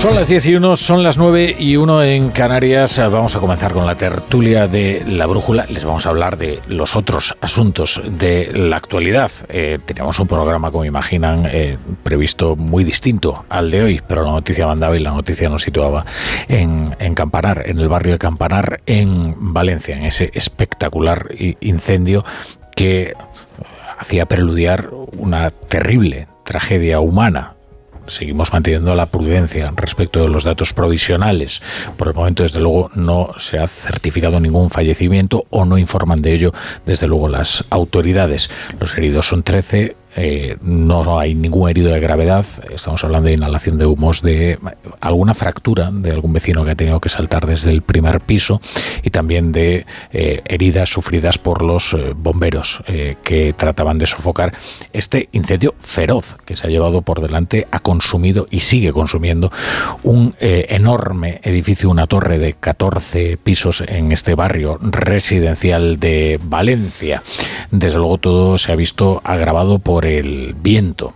Son las 10 y 1, son las 9 y 1 en Canarias. Vamos a comenzar con la tertulia de la brújula. Les vamos a hablar de los otros asuntos de la actualidad. Eh, teníamos un programa, como imaginan, eh, previsto muy distinto al de hoy, pero la noticia mandaba y la noticia nos situaba en, en Campanar, en el barrio de Campanar, en Valencia, en ese espectacular incendio que hacía preludiar una terrible tragedia humana seguimos manteniendo la prudencia respecto de los datos provisionales. Por el momento, desde luego, no se ha certificado ningún fallecimiento o no informan de ello, desde luego, las autoridades. Los heridos son 13, eh, no hay ningún herido de gravedad. Estamos hablando de inhalación de humos, de alguna fractura de algún vecino que ha tenido que saltar desde el primer piso y también de eh, heridas sufridas por los eh, bomberos que trataban de sofocar este incendio feroz que se ha llevado por delante, ha consumido y sigue consumiendo un enorme edificio, una torre de 14 pisos en este barrio residencial de Valencia. Desde luego todo se ha visto agravado por el viento.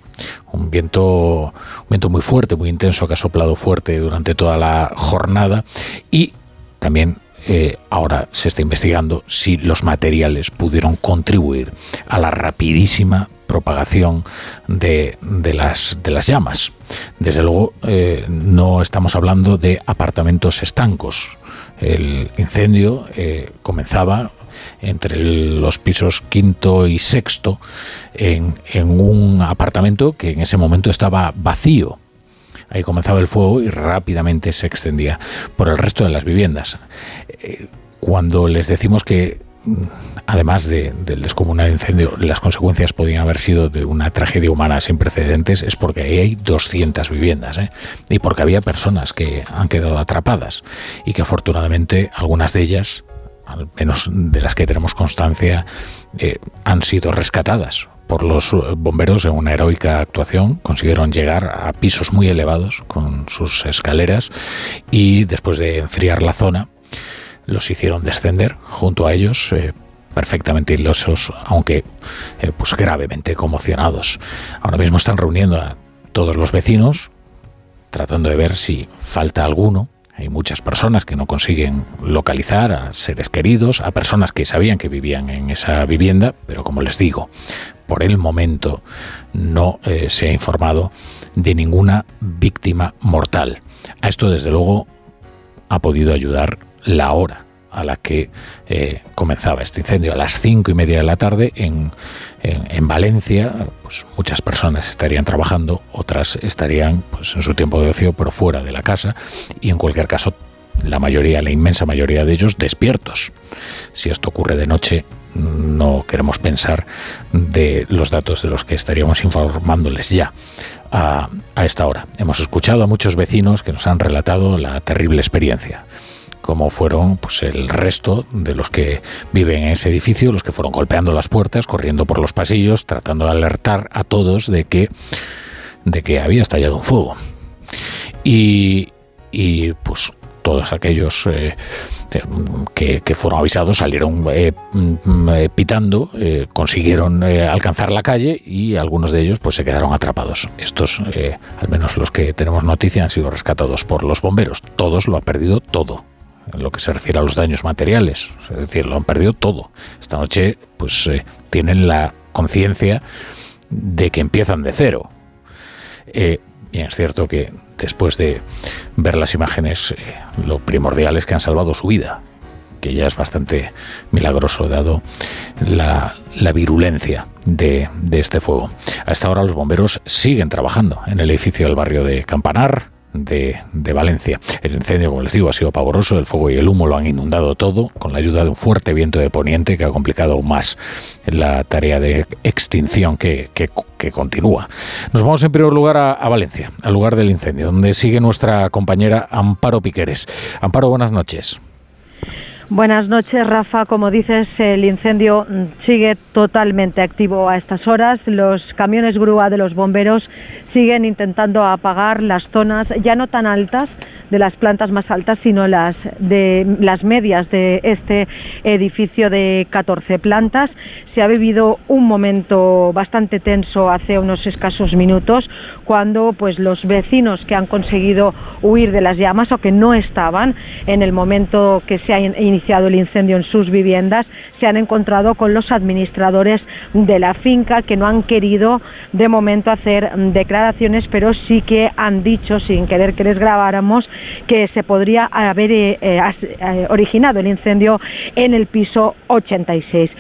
Un viento, un viento muy fuerte, muy intenso, que ha soplado fuerte durante toda la jornada y también eh, ahora se está investigando si los materiales pudieron contribuir a la rapidísima propagación de, las, de las llamas. Desde luego, eh, no estamos hablando de apartamentos estancos. El incendio eh, comenzaba entre los pisos quinto y sexto en, un apartamento que en ese momento estaba vacío. Ahí comenzaba el fuego y rápidamente se extendía por el resto de las viviendas. Eh, cuando les decimos que mm, además del descomunal incendio, las consecuencias podían haber sido de una tragedia humana sin precedentes, es porque ahí hay 200 viviendas ¿eh? y porque había personas que han quedado atrapadas y que afortunadamente algunas de ellas al menos de las que tenemos constancia, eh, han sido rescatadas por los eh, bomberos en una heroica actuación. Consiguieron llegar a pisos muy elevados con sus escaleras y después de enfriar la zona, los hicieron descender junto a ellos. Eh, perfectamente ilosos, aunque pues gravemente conmocionados. Ahora mismo están reuniendo a todos los vecinos, tratando de ver si falta alguno hay muchas personas que no consiguen localizar a seres queridos, a personas que sabían que vivían en esa vivienda, pero como les digo, por el momento no eh, se ha informado de ninguna víctima mortal. A esto, desde luego, ha podido ayudar la hora a la que eh, comenzaba este incendio. A las cinco y media de la tarde en, en, Valencia, pues muchas personas estarían trabajando, otras estarían pues, en su tiempo de ocio, pero fuera de la casa, y en cualquier caso, la mayoría, la inmensa mayoría de ellos despiertos. Si esto ocurre de noche, no queremos pensar de los datos de los que estaríamos informándoles ya a, a esta hora. Hemos escuchado a muchos vecinos que nos han relatado la terrible experiencia como fueron pues el resto de los que viven en ese edificio, los que fueron golpeando las puertas, corriendo por los pasillos, tratando de alertar a todos de que, de que había estallado un fuego. Y, y pues todos aquellos eh, que, fueron avisados salieron eh, mm, eh, pitando, consiguieron alcanzar la calle y algunos de ellos pues se quedaron atrapados. Estos, al menos los que tenemos noticia, han sido rescatados por los bomberos. Todos lo han perdido todo en lo que se refiere a los daños materiales. Es decir, lo han perdido todo. Esta noche, pues eh, tienen la conciencia de que empiezan de cero. Eh, bien, es cierto que después de ver las imágenes, eh, lo primordial es que han salvado su vida, que ya es bastante milagroso dado la, virulencia de, de, este fuego. A esta hora los bomberos siguen trabajando en el edificio del barrio de Campanar, de, Valencia. El incendio, como les digo, ha sido pavoroso. El fuego y el humo lo han inundado todo, con la ayuda de un fuerte viento de poniente que ha complicado aún más la tarea de extinción que, que, continúa. Nos vamos en primer lugar a, Valencia, al lugar del incendio, donde sigue nuestra compañera Amparo Piqueres. Amparo, buenas noches. Buenas noches, Rafa. Como dices, el incendio sigue totalmente activo a estas horas. Los camiones grúa de los bomberos siguen intentando apagar las zonas ya no tan altas de las plantas más altas, sino las de las medias de este edificio de 14 plantas. Se ha vivido un momento bastante tenso hace unos escasos minutos cuando pues los vecinos que han conseguido huir de las llamas o que no estaban en el momento que se ha iniciado el incendio en sus viviendas se han encontrado con los administradores de la finca que no han querido de momento hacer declaraciones, pero sí que han dicho, sin querer que les grabáramos, que se podría haber eh, eh, eh, originado el incendio en el piso 86.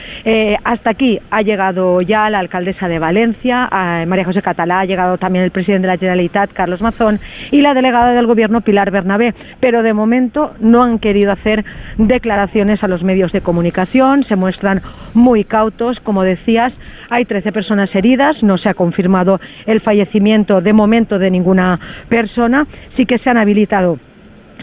hasta aquí ha llegado ya la alcaldesa de Valencia, María José Catalá, ha llegado también el presidente de la Generalitat, Carlos Mazón, y la delegada del Gobierno, Pilar Bernabé, pero de momento no han querido hacer declaraciones a los medios de comunicación, muestran muy cautos, como decías, hay 13 personas heridas, no se ha confirmado el fallecimiento de momento de ninguna persona, sí que se han habilitado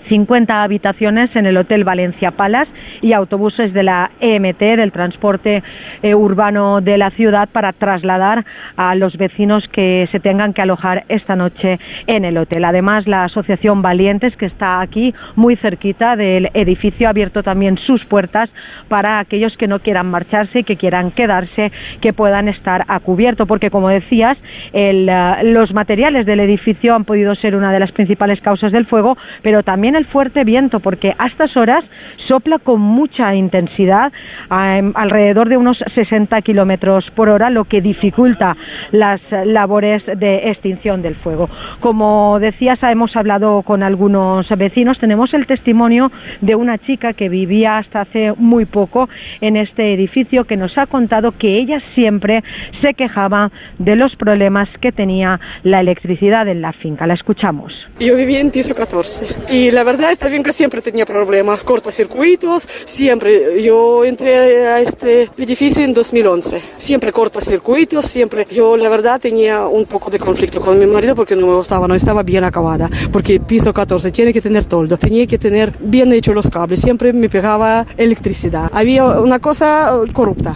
50 habitaciones en el Hotel Valencia Palas y autobuses de la EMT, del transporte eh, urbano de la ciudad, para trasladar a los vecinos que se tengan que alojar esta noche en el hotel. Además, la Asociación Valientes, que está aquí muy cerquita del edificio, ha abierto también sus puertas para aquellos que no quieran marcharse y que quieran quedarse, que puedan estar a cubierto, porque como decías, el, uh, los materiales del edificio han podido ser una de las principales causas del fuego, pero también fuerte viento, porque a estas horas sopla con mucha intensidad, um, alrededor de unos 60 kilómetros por hora, lo que dificulta las labores de extinción del fuego. Como decías, hemos hablado con algunos vecinos, tenemos el testimonio de una chica que vivía hasta hace muy poco en este edificio que nos ha contado que ella siempre se quejaba de los problemas que tenía la electricidad en la finca. La escuchamos. Yo vivía en piso 14 y la verdad esta finca siempre tenía problemas, cortocircuitos, siempre. Yo entré a este edificio en 2011, siempre cortocircuitos, siempre. Yo la verdad tenía un poco de conflicto con mi marido porque no me gustaba, no estaba bien acabada, porque piso 14 tiene que tener toldo, tenía que tener bien hecho los cables, siempre me pegaba electricidad. Había una cosa corrupta.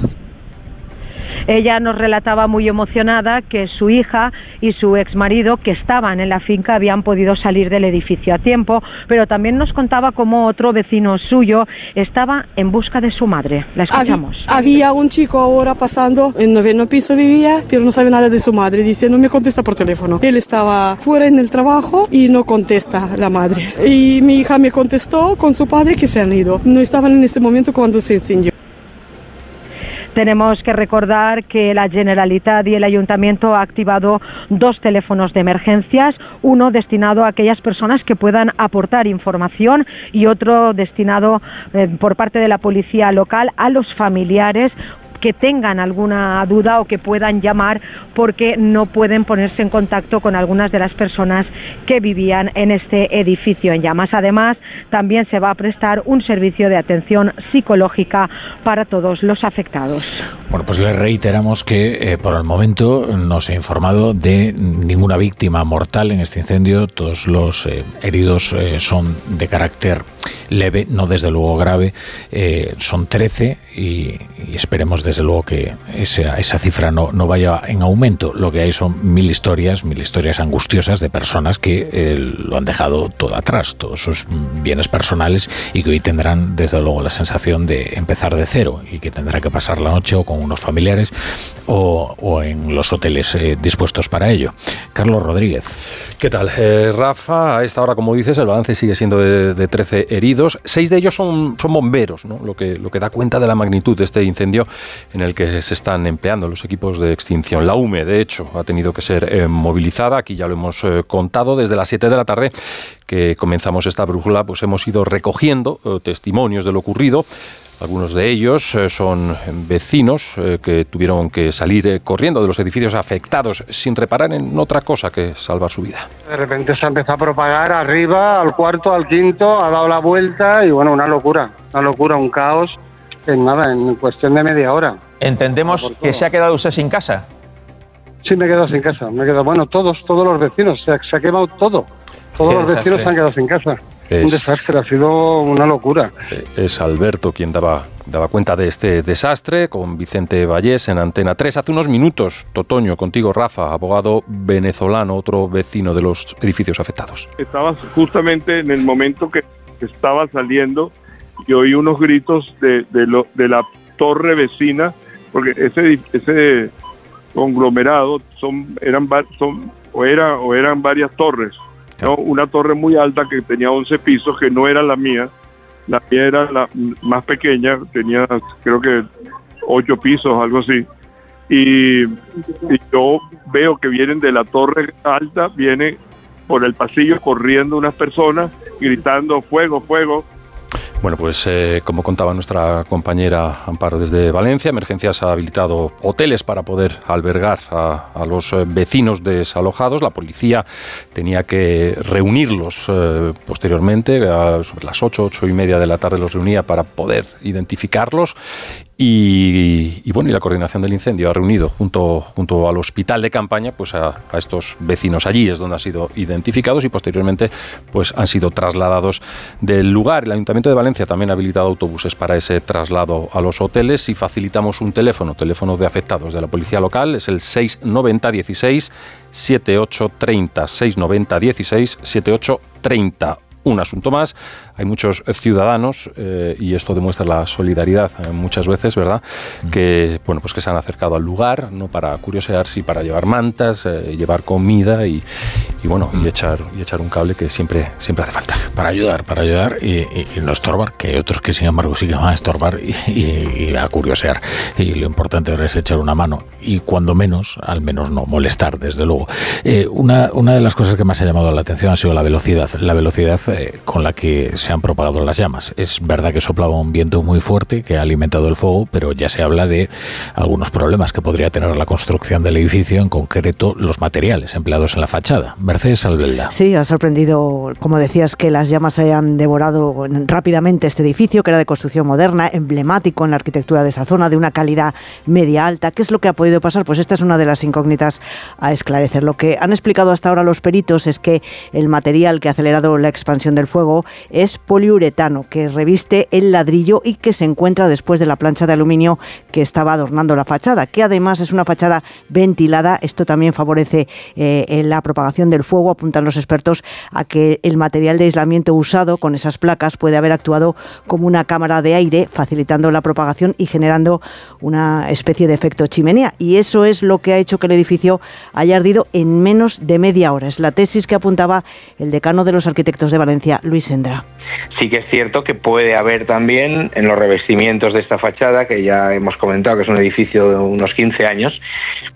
Ella nos relataba muy emocionada que su hija y su exmarido, que estaban en la finca, habían podido salir del edificio a tiempo, pero también nos contaba cómo otro vecino suyo estaba en busca de su madre. La escuchamos. Había, un chico ahora pasando, en noveno piso vivía, pero no sabe nada de su madre. Dice, no me contesta por teléfono. Él estaba fuera en el trabajo y no contesta la madre. Y mi hija me contestó con su padre que se han ido. No estaban en este momento cuando se encendió. Tenemos que recordar que la Generalitat y el Ayuntamiento ha activado dos teléfonos de emergencias, uno destinado a aquellas personas que puedan aportar información y otro destinado eh, por parte de la policía local a los familiares que tengan alguna duda o que puedan llamar porque no pueden ponerse en contacto con algunas de las personas que vivían en este edificio en llamas. Además, también se va a prestar un servicio de atención psicológica para todos los afectados. Bueno, pues les reiteramos que eh, por el momento no se ha informado de ninguna víctima mortal en este incendio. Todos los eh, heridos eh, son de carácter leve, no desde luego grave. Son 13 y, y, esperemos desde luego que esa, esa cifra no, no, vaya en aumento. Lo que hay son mil historias, mil historias angustiosas de personas que eh, lo han dejado todo atrás, todos sus bienes personales y que hoy tendrán desde luego la sensación de empezar de cero y que tendrán que pasar la noche o con unos familiares o, o en los hoteles eh, dispuestos para ello. Carlos Rodríguez. ¿Qué tal? Eh, Rafa, a esta hora, como dices, el balance sigue siendo de, de 13 heridos. Seis de ellos son, son bomberos, ¿no? lo, que, lo que da cuenta de la magnitud de este incendio en el que se están empleando los equipos de extinción. La UME, de hecho, ha tenido que ser eh, movilizada. Aquí ya lo hemos eh, contado desde las 7 de la tarde que comenzamos esta brújula, pues hemos ido recogiendo eh, testimonios de lo ocurrido Algunos de ellos eh, son vecinos eh, que tuvieron que salir eh, corriendo de los edificios afectados sin reparar en otra cosa que salvar su vida. De repente se ha empezado a propagar arriba, al cuarto, al quinto, ha dado la vuelta y bueno, una locura, una locura, un caos en nada, en cuestión de media hora. Entendemos que se ha quedado usted sin casa. Sí, me he quedado sin casa, me he quedado, bueno, todos, todos los vecinos, se ha, se ha quemado todo, todos Qué los vecinos se han quedado sin casa. Es- Un desastre, ha sido una locura. Eh, Es Alberto quien daba, daba cuenta de este desastre con Vicente Vallés en Antena 3. Hace unos minutos, Totoño, contigo Rafa, abogado venezolano, otro vecino de los edificios afectados. estaba justamente en el momento que estaba saliendo y oí unos gritos de, de, lo- de la torre vecina, porque ese, ese conglomerado son, eran, son, o, era, o eran varias torres. ¿no? Una torre muy alta que tenía 11 pisos, que no era la mía, la mía era la más pequeña, tenía creo que 8 pisos, algo así. Y, y yo veo que vienen de la torre alta, viene por el pasillo corriendo unas personas gritando fuego, fuego. Bueno, pues eh, como contaba nuestra compañera Amparo desde Valencia, Emergencias ha habilitado hoteles para poder albergar a, los eh, vecinos desalojados. La policía tenía que reunirlos eh, posteriormente, a- las 8, 8 y media de la tarde los reunía para poder identificarlos. Y, y bueno, y la coordinación del incendio ha reunido junto, junto al hospital de campaña pues a, estos vecinos allí, es donde han sido identificados y posteriormente pues han sido trasladados del lugar. El Ayuntamiento de Valencia también ha habilitado autobuses para ese traslado a los hoteles y facilitamos un teléfono, teléfono de afectados de la policía local, es el 690 16 7830 690 16 7830 un asunto más. Hay muchos ciudadanos, eh, y esto demuestra la solidaridad eh, muchas veces, ¿verdad? Que, bueno, pues que se han acercado al lugar, no para curiosear, sí para llevar mantas, eh, llevar comida y, y, bueno, y echar, y echar un cable que siempre, siempre hace falta. Para ayudar, para ayudar y, y- y no estorbar, que hay otros que sin embargo sí que van a estorbar y a curiosear. Y lo importante ahora es echar una mano y cuando menos, al menos no molestar, desde luego. Eh, una, una de las cosas que más ha llamado la atención ha sido la velocidad, la velocidad eh, con la que se han propagado las llamas. Es verdad que soplaba un viento muy fuerte que ha alimentado el fuego, pero ya se habla de algunos problemas que podría tener la construcción del edificio, en concreto los materiales empleados en la fachada. Mercedes Albelda. Sí, ha sorprendido, como decías, que las llamas hayan devorado rápidamente este edificio, que era de construcción moderna, emblemático en la arquitectura de esa zona, de una calidad media alta. ¿Qué es lo que ha podido pasar? Pues esta es una de las incógnitas a esclarecer. Lo que han explicado hasta ahora los peritos es que el material que ha acelerado la expansión del fuego es poliuretano, que reviste el ladrillo y que se encuentra después de la plancha de aluminio que estaba adornando la fachada, que además es una fachada ventilada. Esto también favorece eh, la propagación del fuego, apuntan los expertos a que el material de aislamiento usado con esas placas puede haber actuado como una cámara de aire, facilitando la propagación y generando una especie de efecto chimenea. Y eso es lo que ha hecho que el edificio haya ardido en menos de media hora. Es la tesis que apuntaba el decano de los arquitectos de Valencia, Luis Sendra. Sí que es cierto que puede haber también en los revestimientos de esta fachada, que ya hemos comentado que es un edificio de unos 15 años,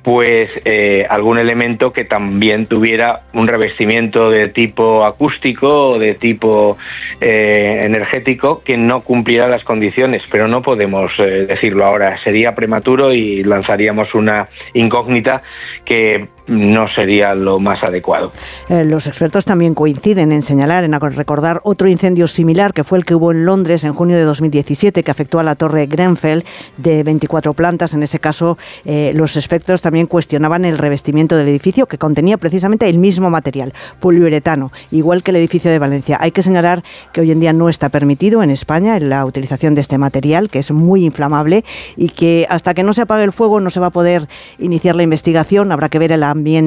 pues eh, algún elemento que también tuviera un revestimiento de tipo acústico o de tipo eh, energético que no cumpliera las condiciones, pero no podemos eh, decirlo ahora. Sería prematuro y lanzaríamos una incógnita que no sería lo más adecuado. Eh, los expertos también coinciden en señalar, en recordar otro incendio similar que fue el que hubo en Londres en junio de 2017 que afectó a la torre Grenfell de 24 plantas. En ese caso, los expertos también cuestionaban el revestimiento del edificio que contenía precisamente el mismo material, poliuretano, igual que el edificio de Valencia. Hay que señalar que hoy en día no está permitido en España la utilización de este material, que es muy inflamable y que hasta que no se apague el fuego no se va a poder iniciar la investigación. Habrá que ver el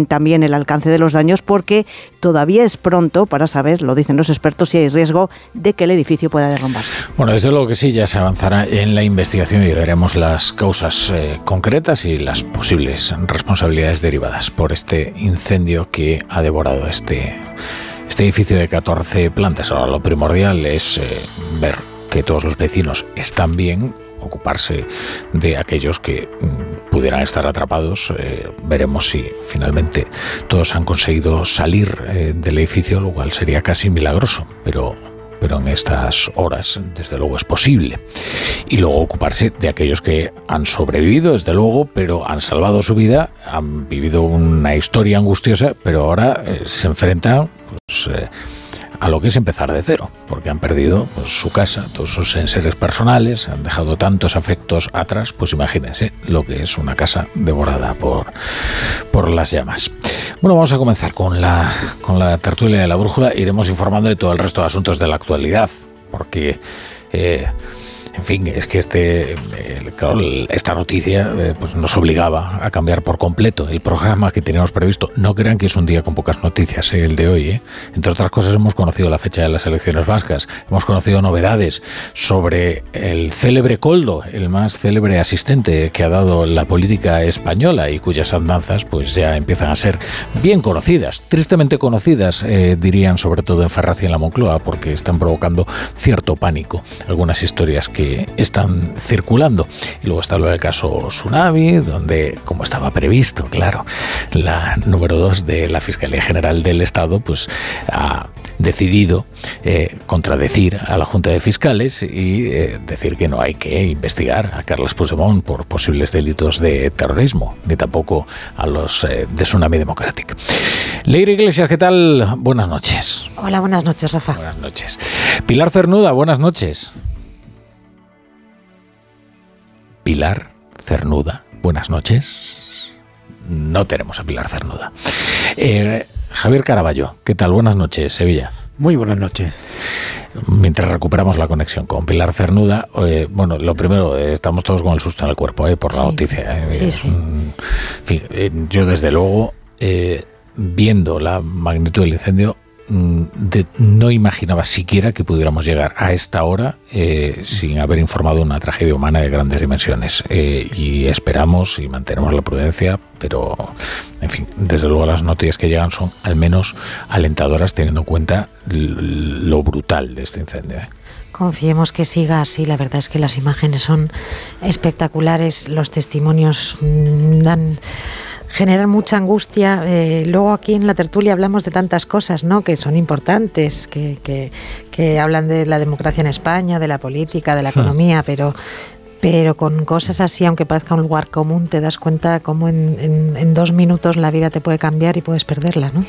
también, el alcance de los daños porque todavía es pronto para saber, lo dicen los expertos, si hay riesgo de que el edificio pueda derrumbarse. Bueno, desde luego que sí, ya se avanzará en la investigación y veremos las causas eh, concretas y las posibles responsabilidades derivadas por este incendio que ha devorado este, este edificio de 14 plantas. Ahora, lo primordial es eh, ver que todos los vecinos están bien, ocuparse de aquellos que mm, pudieran estar atrapados. Eh, veremos si finalmente todos han conseguido salir eh, del edificio, lo cual sería casi milagroso, pero pero en estas horas, desde luego, es posible. Y luego ocuparse de aquellos que han sobrevivido, desde luego, pero han salvado su vida, han vivido una historia angustiosa, pero ahora eh, se enfrentan pues, eh, a lo que es empezar de cero, porque han perdido pues, su casa, todos sus enseres personales, han dejado tantos afectos atrás, pues imagínense lo que es una casa devorada por, por las llamas. Bueno, vamos a comenzar con la, con la tertulia de la brújula, iremos informando de todo el resto de asuntos de la actualidad, porque... Eh, en fin, es que este, esta noticia eh, pues nos obligaba a cambiar por completo el programa que teníamos previsto. No crean que es un día con pocas noticias eh, el de hoy. Eh. Entre otras cosas hemos conocido la fecha de las elecciones vascas, hemos conocido novedades sobre el célebre Coldo, el más célebre asistente que ha dado la política española y cuyas andanzas pues ya empiezan a ser bien conocidas, tristemente conocidas, dirían sobre todo en Ferraz y en la Moncloa, porque están provocando cierto pánico. Algunas historias que están circulando. Y luego está lo del caso Tsunami, donde, como estaba previsto, claro, la número dos de la Fiscalía General del Estado, pues ha decidido eh, contradecir a la Junta de Fiscales y eh, decir que no hay que investigar a Carlos Puigdemont por posibles delitos de terrorismo, ni tampoco a los eh, de Tsunami Democratic. Leire Iglesias, ¿qué tal? Buenas noches. Hola, buenas noches, Rafa. Buenas noches. Pilar Cernuda, buenas noches. Pilar Cernuda. Buenas noches. No tenemos a Pilar Cernuda. Eh, Javier Caraballo, ¿qué tal? Buenas noches, Sevilla. Muy buenas noches. Mientras recuperamos la conexión con Pilar Cernuda, eh, bueno, lo primero, eh, estamos todos con el susto en el cuerpo por la noticia. Sí, sí. en fin, yo desde luego, viendo la magnitud del incendio, Mm, no imaginaba siquiera que pudiéramos llegar a esta hora eh, sin haber informado de una tragedia humana de grandes dimensiones. Eh, y esperamos y mantenemos la prudencia, pero, en fin, desde luego las noticias que llegan son al menos alentadoras teniendo en cuenta lo brutal de este incendio. ¿eh? Confiemos que siga así. La verdad es que las imágenes son espectaculares, los testimonios mm, dan generan mucha angustia. Eh, luego aquí en la tertulia hablamos de tantas cosas, ¿no? Que son importantes, que, que, que hablan de la democracia en España, de la política, de la hmm. economía, pero pero con cosas así, aunque parezca un lugar común, te das cuenta cómo en, dos minutos la vida te puede cambiar y puedes perderla, ¿no?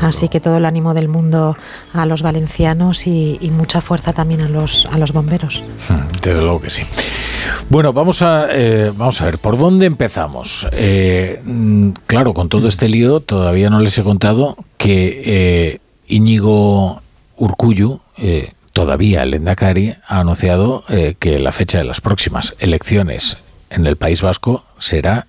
así que todo el ánimo del mundo a los valencianos y, mucha fuerza también a los, a los bomberos. Hmm, desde luego que sí. Bueno, vamos a, eh, vamos a ver, ¿por dónde empezamos? Eh, mm, claro, con todo este lío todavía no les he contado que eh, Íñigo Urcuyu, todavía el Endacari ha anunciado eh, que la fecha de las próximas elecciones en el País Vasco será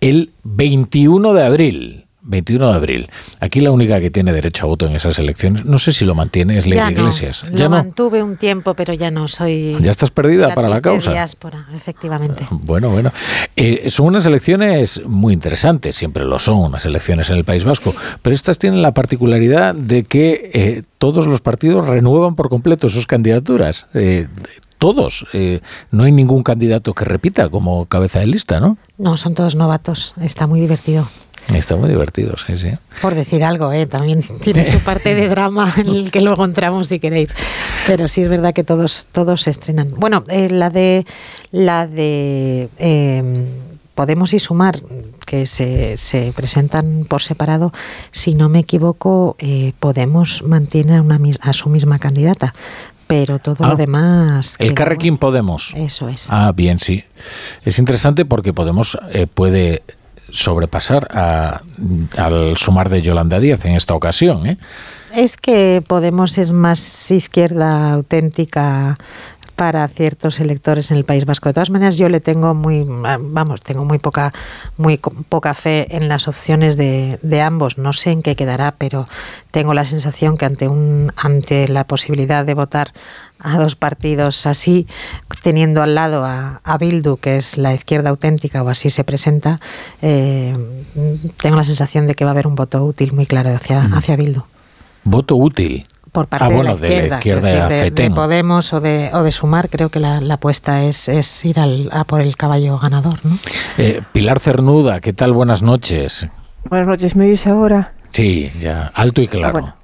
el 21 de abril. 21 de abril. Aquí la única que tiene derecho a voto en esas elecciones, no sé si lo mantiene, es Ley Iglesias. Ya lo mantuve un tiempo, pero ya no soy. Ya estás perdida para la causa. Diáspora, efectivamente. Bueno, bueno. Eh, son unas elecciones muy interesantes, siempre lo son, unas elecciones en el País Vasco, pero estas tienen la particularidad de que eh, todos los partidos renuevan por completo sus candidaturas. Eh, todos. no hay ningún candidato que repita como cabeza de lista, ¿no? No, son todos novatos. Está muy divertido. Está muy divertido, sí, sí. Por decir algo, ¿eh? también tiene su parte de drama en el que luego entramos si queréis. Pero sí es verdad que todos, todos se estrenan. Bueno, eh, la de la de em, Podemos y Sumar, que se, se, presentan por separado, si no me equivoco, eh, Podemos mantiene a, una, a su misma candidata pero todo lo ah, demás. El Carrequín Podemos. Eso es. Ah, bien, sí. Es interesante porque Podemos eh, puede sobrepasar al sumar de Yolanda Díaz en esta ocasión. ¿eh? Es que Podemos es más izquierda auténtica para ciertos electores en el País Vasco. De todas maneras, yo le tengo muy, vamos, tengo muy poca, muy poca fe en las opciones de, de, ambos. No sé en qué quedará, pero tengo la sensación que ante un, ante la posibilidad de votar a dos partidos así, teniendo al lado a, Bildu, que es la izquierda auténtica, o así se presenta, eh, tengo la sensación de que va a haber un voto útil muy claro hacia, hacia Bildu. ¿Voto útil? Por parte ah, de, la izquierda, de, Podemos o de, o de Sumar, creo que la, apuesta es, es ir al, a por el caballo ganador. ¿no? Eh, Pilar Cernuda, ¿qué tal? Buenas noches. Buenas noches, ¿me oís ahora? Sí, ya, alto y claro.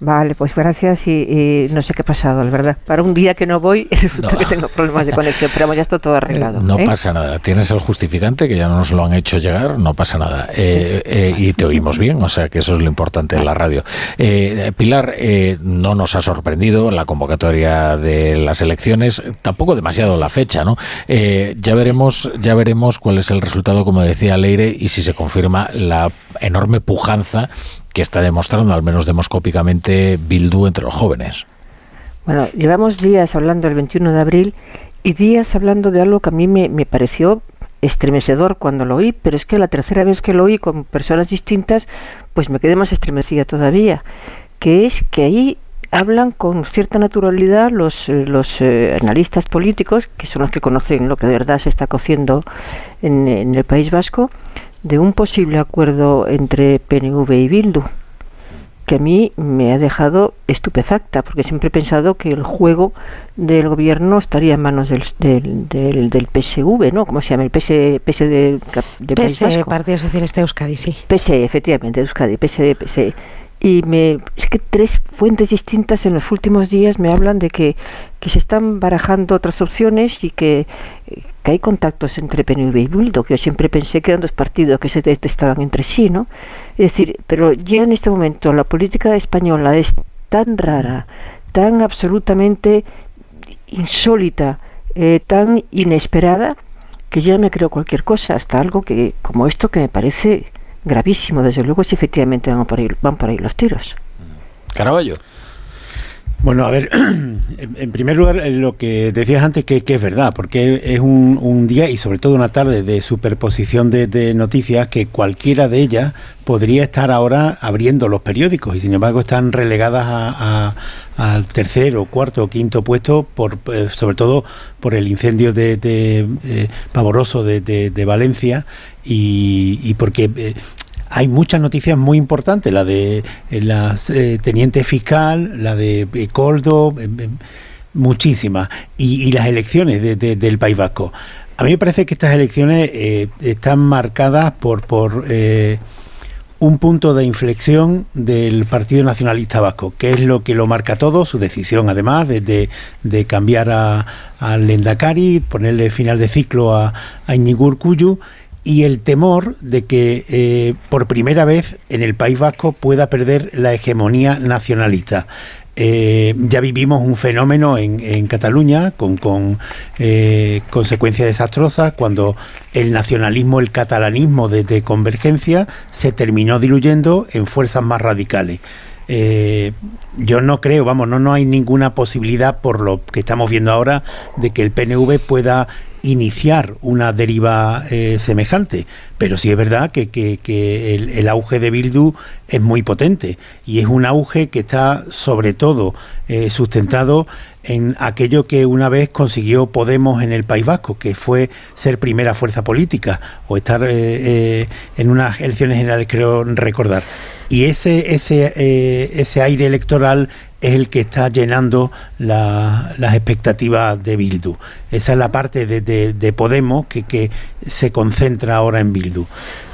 Vale, pues gracias y, no sé qué ha pasado, la verdad. Para un día que no voy, resulta que tengo problemas de conexión, pero ya está todo arreglado. No ¿eh? pasa nada. Tienes el justificante que ya nos lo han hecho llegar, no pasa nada. Eh, eh, y te oímos bien, o sea que eso es lo importante en la radio. Pilar, no nos ha sorprendido la convocatoria de las elecciones, tampoco demasiado la fecha, ¿no? ya veremos, ya veremos cuál es el resultado, como decía Leire, y si se confirma la enorme pujanza que está demostrando, al menos demoscópicamente, Bildu entre los jóvenes. Bueno, llevamos días hablando del 21 de abril y días hablando de algo que a mí me, pareció estremecedor cuando lo oí, pero es que la tercera vez que lo oí con personas distintas, pues me quedé más estremecida todavía, que es que ahí hablan con cierta naturalidad los, los eh, analistas políticos, que son los que conocen lo que de verdad se está cociendo en, en el País Vasco, de un posible acuerdo entre PNV y Bildu, que a mí me ha dejado estupefacta, porque siempre he pensado que el juego del gobierno estaría en manos del, del, del, PSV, ¿no? ¿Cómo se llama? El PS, PS de, de PS, Partido Socialista Euskadi, sí. PS, efectivamente, de Euskadi, PS, PS. Y me, es que tres fuentes distintas en los últimos días me hablan de que, que se están barajando otras opciones y que, que hay contactos entre PNV y Bildu, que yo siempre pensé que eran dos partidos que se detestaban entre sí, ¿no? Es decir, pero ya en este momento la política española es tan rara, tan absolutamente insólita, eh, tan inesperada, que yo ya me creo cualquier cosa, hasta algo que como esto que me parece gravísimo, desde luego, si efectivamente van por ahí, van por ahí los tiros. Caraballo. Bueno, a ver, en primer lugar, eh, lo que decías antes que, es verdad, porque es un, día y sobre todo una tarde de superposición de, noticias que cualquiera de ellas podría estar ahora abriendo los periódicos y sin embargo están relegadas a, al tercer o cuarto o quinto puesto, por, eh, sobre todo por el incendio de, de, pavoroso de, Valencia y, porque hay muchas noticias muy importantes, la de eh, la eh, teniente fiscal, la de eh, Coldo, muchísimas, y, las elecciones del País Vasco. A mí me parece que estas elecciones están marcadas por, por un punto de inflexión del Partido Nacionalista Vasco, que es lo que lo marca todo, su decisión además de, de, cambiar a, al Lendakari, ponerle final de ciclo a, a Iñigur Cuyu y el temor de que eh, por primera vez en el País Vasco pueda perder la hegemonía nacionalista. Eh, ya vivimos un fenómeno en, Cataluña con, con eh, consecuencias desastrosas cuando el nacionalismo, el catalanismo de, convergencia se terminó diluyendo en fuerzas más radicales. yo no creo, vamos, no, no hay ninguna posibilidad por lo que estamos viendo ahora de que el PNV pueda iniciar una deriva eh, semejante. Pero sí es verdad que, que, el, auge de Bildu es muy potente y es un auge que está sobre todo eh, sustentado en aquello que una vez consiguió Podemos en el País Vasco, que fue ser primera fuerza política o estar eh, en unas elecciones generales, creo recordar. Y ese, ese, ese aire electoral es el que está llenando las expectativas de Bildu. Esa es la parte de, Podemos que, se concentra ahora en Bildu.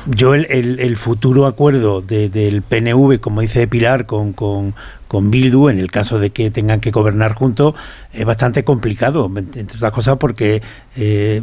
Yo el, futuro acuerdo del PNV, como dice Pilar, con, con, Bildu, en el caso de que tengan que gobernar juntos, es bastante complicado, entre otras cosas porque eh,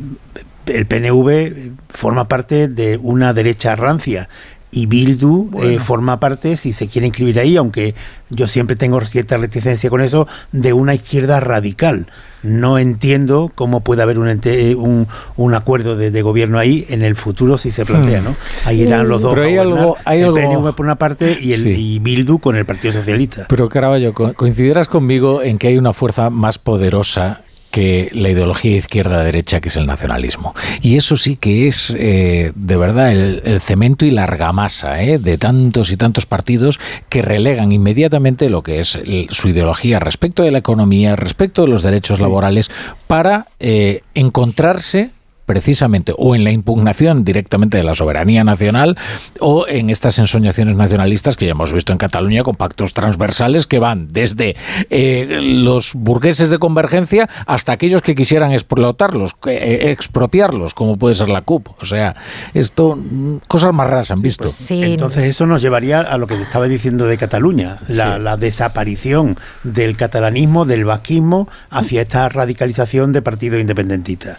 el PNV forma parte de una derecha rancia y Bildu eh, forma parte, si se quiere inscribir ahí, aunque yo siempre tengo cierta reticencia con eso, de una izquierda radical. No entiendo cómo puede haber un, un, un acuerdo de, gobierno ahí en el futuro si se plantea, ¿no? Ahí irán los dos. Pero hay algo, hay el PNV por una parte y, el, y Bildu con el Partido Socialista. Pero Caraballo, coincidirás conmigo en que hay una fuerza más poderosa que la ideología izquierda-derecha, que es el nacionalismo. Y eso sí que es eh, de verdad el, cemento y la argamasa eh, de tantos y tantos partidos que relegan inmediatamente lo que es su ideología respecto de la economía, respecto de los derechos laborales, para eh, encontrarse precisamente o en la impugnación directamente de la soberanía nacional o en estas ensoñaciones nacionalistas que ya hemos visto en Cataluña con pactos transversales que van desde eh, los burgueses de convergencia hasta aquellos que quisieran explotarlos, eh, expropiarlos, como puede ser la CUP. O sea, esto, mm, cosas más raras han visto. Entonces eso nos llevaría a lo que estaba diciendo de Cataluña, la, la desaparición del catalanismo, del vasquismo, hacia esta radicalización de partidos independentistas.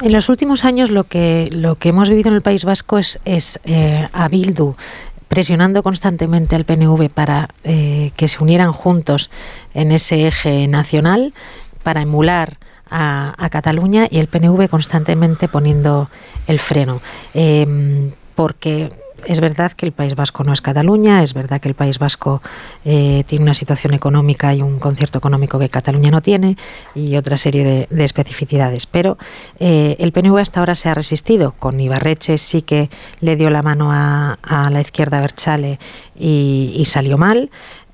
En los últimos años lo que, lo que hemos vivido en el País Vasco es, es eh, a Bildu presionando constantemente al PNV para eh, que se unieran juntos en ese eje nacional para emular a, a Cataluña y el PNV constantemente poniendo el freno. Eh, porque es verdad que el País Vasco no es Cataluña, es verdad que el País Vasco eh, tiene una situación económica y un concierto económico que Cataluña no tiene y otra serie de, de especificidades. Pero eh, el PNV hasta ahora se ha resistido. Con Ibarreche sí que le dio la mano a, la izquierda Berchale y, salió mal.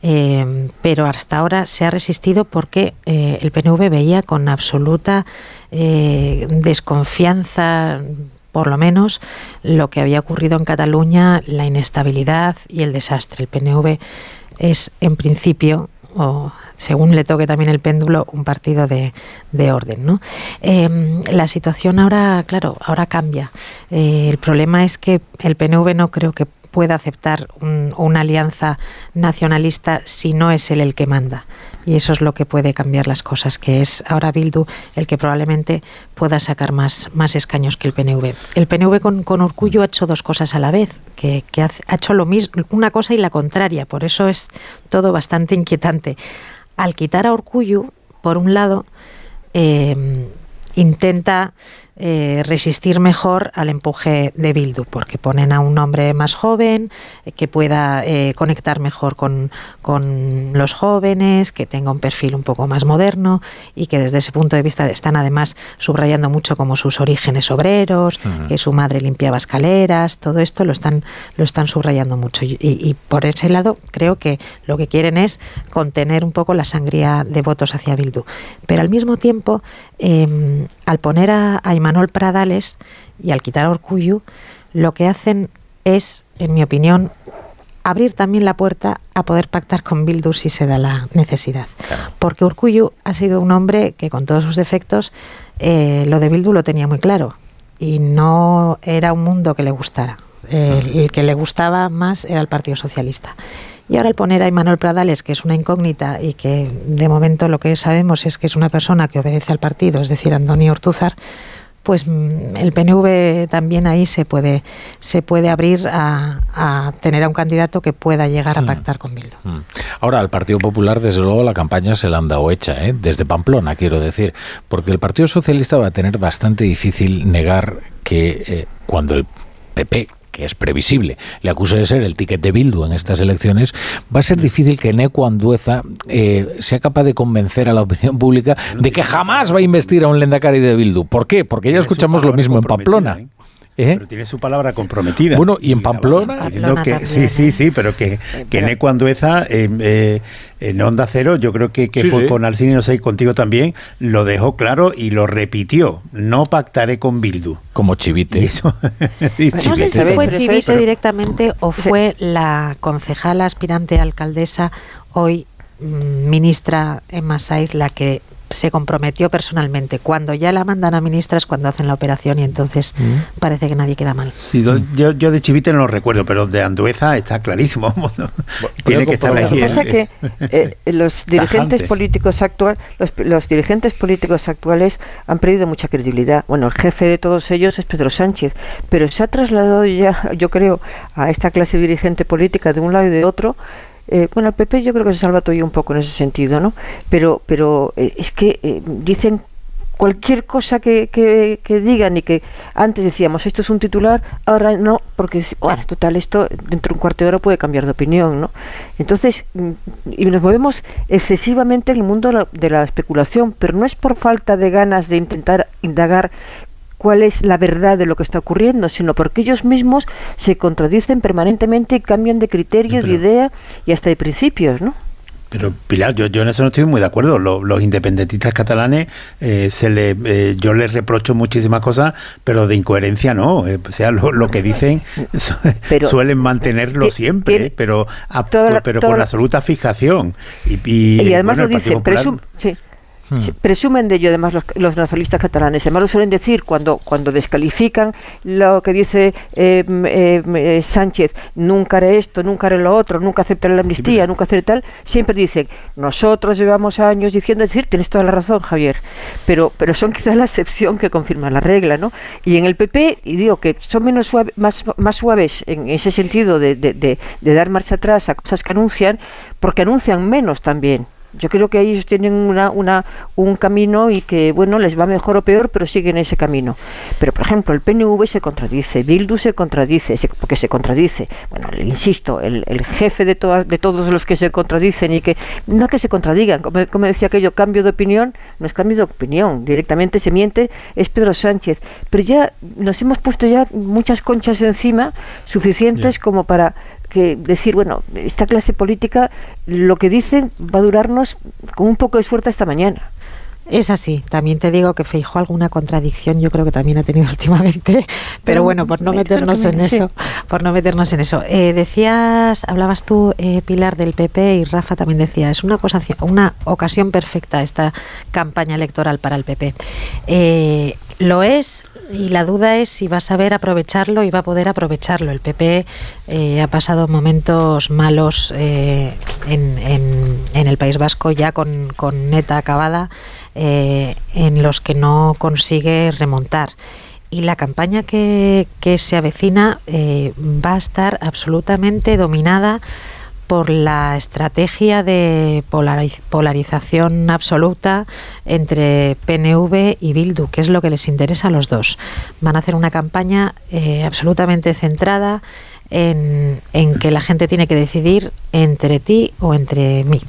Eh, pero hasta ahora se ha resistido porque el PNV veía con absoluta desconfianza por lo menos lo que había ocurrido en Cataluña, la inestabilidad y el desastre. El PNV es, en principio, o según le toque también el péndulo, un partido de, de orden. ¿no? Eh, la situación ahora, claro, ahora cambia. Eh, el problema es que el PNV no creo que pueda aceptar un, una alianza nacionalista si no es él el que manda. Y eso es lo que puede cambiar las cosas, que es ahora Bildu el que probablemente pueda sacar más, más escaños que el PNV. El PNV con, con ha hecho dos cosas a la vez, que, ha, hecho lo mismo, una cosa y la contraria, por eso es todo bastante inquietante. Al quitar a Urcullo, por un lado, eh, intenta eh, resistir mejor al empuje de Bildu, porque ponen a un hombre más joven, eh, que pueda eh, conectar mejor con, con, los jóvenes, que tenga un perfil un poco más moderno y que desde ese punto de vista están además subrayando mucho como sus orígenes obreros, uh -huh. que su madre limpiaba escaleras, todo esto lo están, lo están subrayando mucho. Y, y, por ese lado creo que lo que quieren es contener un poco la sangría de votos hacia Bildu. Pero al mismo tiempo, eh, al poner a, a Manuel Pradales y al quitar a Orcullo, lo que hacen es, en mi opinión, abrir también la puerta a poder pactar con Bildu si se da la necesidad. Claro. Porque Urcuyu ha sido un hombre que con todos sus defectos eh, lo de Bildu lo tenía muy claro y no era un mundo que le gustara. El, el que le gustaba más era el Partido Socialista. Y ahora el poner a Manuel Pradales, que es una incógnita y que de momento lo que sabemos es que es una persona que obedece al partido, es decir, Antonio Ortúzar, pues mm, el PNV también ahí se puede se puede abrir a, a tener a un candidato que pueda llegar a Hmm. pactar con Bildu. Ahora, al Partido Popular, desde luego, la campaña se la han dado hecha, ¿eh? desde Pamplona, quiero decir, porque el Partido Socialista va a tener bastante difícil negar que eh, cuando el PP que es previsible, le acuse de ser el ticket de Bildu en estas elecciones, va a ser difícil que Neco Andueza eh, sea capaz de convencer a la opinión pública de que jamás va a investir a un Lendakari de Bildu. ¿Por qué? Porque ya escuchamos lo mismo en Pamplona. ¿Eh? ¿Eh? Pero tiene su palabra comprometida. Bueno, y en Pamplona. Pamplona que, sí, sí, sí, pero que, que Neco Andueza eh, eh, en Onda Cero, yo creo que, que sí, fue sí. con Alcini, no sé, contigo también, lo dejó claro y lo repitió. No pactaré con Bildu. Como chivite. Y eso, sí, no chivite. sé si fue chivite pero, directamente o fue la concejala aspirante alcaldesa, hoy mmm, ministra Emma Saiz, la que se comprometió personalmente. Cuando ya la mandan a ministras, cuando hacen la operación y entonces mm. parece que nadie queda mal. Sí, mm. yo, yo, de Chivite no lo recuerdo, pero de Andueza está clarísimo. Bueno, tiene que estar ahí. Lo que pasa que eh, los dirigentes políticos actuales, los, los, dirigentes políticos actuales han perdido mucha credibilidad. Bueno, el jefe de todos ellos es Pedro Sánchez, pero se ha trasladado ya, yo creo, a esta clase dirigente política de un lado y de otro eh, bueno, el PP yo creo que se salva todavía un poco en ese sentido, ¿no? Pero, pero eh, es que eh, dicen cualquier cosa que, que, digan y que antes decíamos esto es un titular, ahora no, porque bueno, total, esto dentro de un cuarto de hora puede cambiar de opinión, ¿no? Entonces, mm, y nos movemos excesivamente en el mundo de la especulación, pero no es por falta de ganas de intentar indagar cuál es la verdad de lo que está ocurriendo, sino porque ellos mismos se contradicen permanentemente y cambian de criterio, pero, de idea y hasta de principios, ¿no? Pero Pilar, yo, yo en eso no estoy muy de acuerdo. Los, independentistas catalanes, eh, se le, eh, yo les reprocho muchísimas cosas, pero de incoherencia no. Eh, o sea, lo, que dicen suelen mantenerlo siempre, pero, pero con la absoluta fijación. Y, y, además lo dice, sí. Hmm. Presumen de ello además los, nacionalistas catalanes. Además lo suelen decir cuando, cuando descalifican lo que dice em, em, eh, Sánchez, nunca haré esto, nunca haré lo otro, nunca aceptaré la amnistía, nunca haré tal. Siempre dicen, nosotros llevamos años diciendo, es decir, tienes toda la razón, Javier, pero, pero son quizás la excepción que confirma la regla, ¿no? Y en el PP, y digo que son menos más, más suaves en ese sentido de, de, de dar marcha atrás a cosas que anuncian, porque anuncian menos también. Yo creo que ellos tienen una, una, un camino y que, bueno, les va mejor o peor, pero siguen ese camino. Pero, por ejemplo, el PNV se contradice, Bildu se contradice, porque se contradice. Bueno, insisto, el, el jefe de, todas, de todos los que se contradicen y que, no que se contradigan, como, como decía aquello, cambio de opinión, no es cambio de opinión, directamente se miente, es Pedro Sánchez. Pero ya nos hemos puesto ya muchas conchas encima, suficientes como para que decir, bueno, esta clase política lo que dicen va a durarnos con un poco de suerte esta mañana. Es así. También te digo que fijo alguna contradicción, yo creo que también ha tenido últimamente, pero bueno, por no meternos en eso, por no meternos en eso. Eh, decías, hablabas tú, eh, Pilar, del PP y Rafa también decía, es una, cosa, una ocasión perfecta esta campaña electoral para el PP. Eh, lo es y la duda es si va a saber aprovecharlo y va a poder aprovecharlo. El PP ha pasado momentos malos en, en, el País Vasco ya con, con neta acabada. Eh, en los que no consigue remontar. Y la campaña que, se avecina eh, va a estar absolutamente dominada por la estrategia de polarización absoluta entre PNV y Bildu, que es lo que les interesa a los dos. Van a hacer una campaña eh, absolutamente centrada en, que la gente tiene que decidir entre ti o entre mí.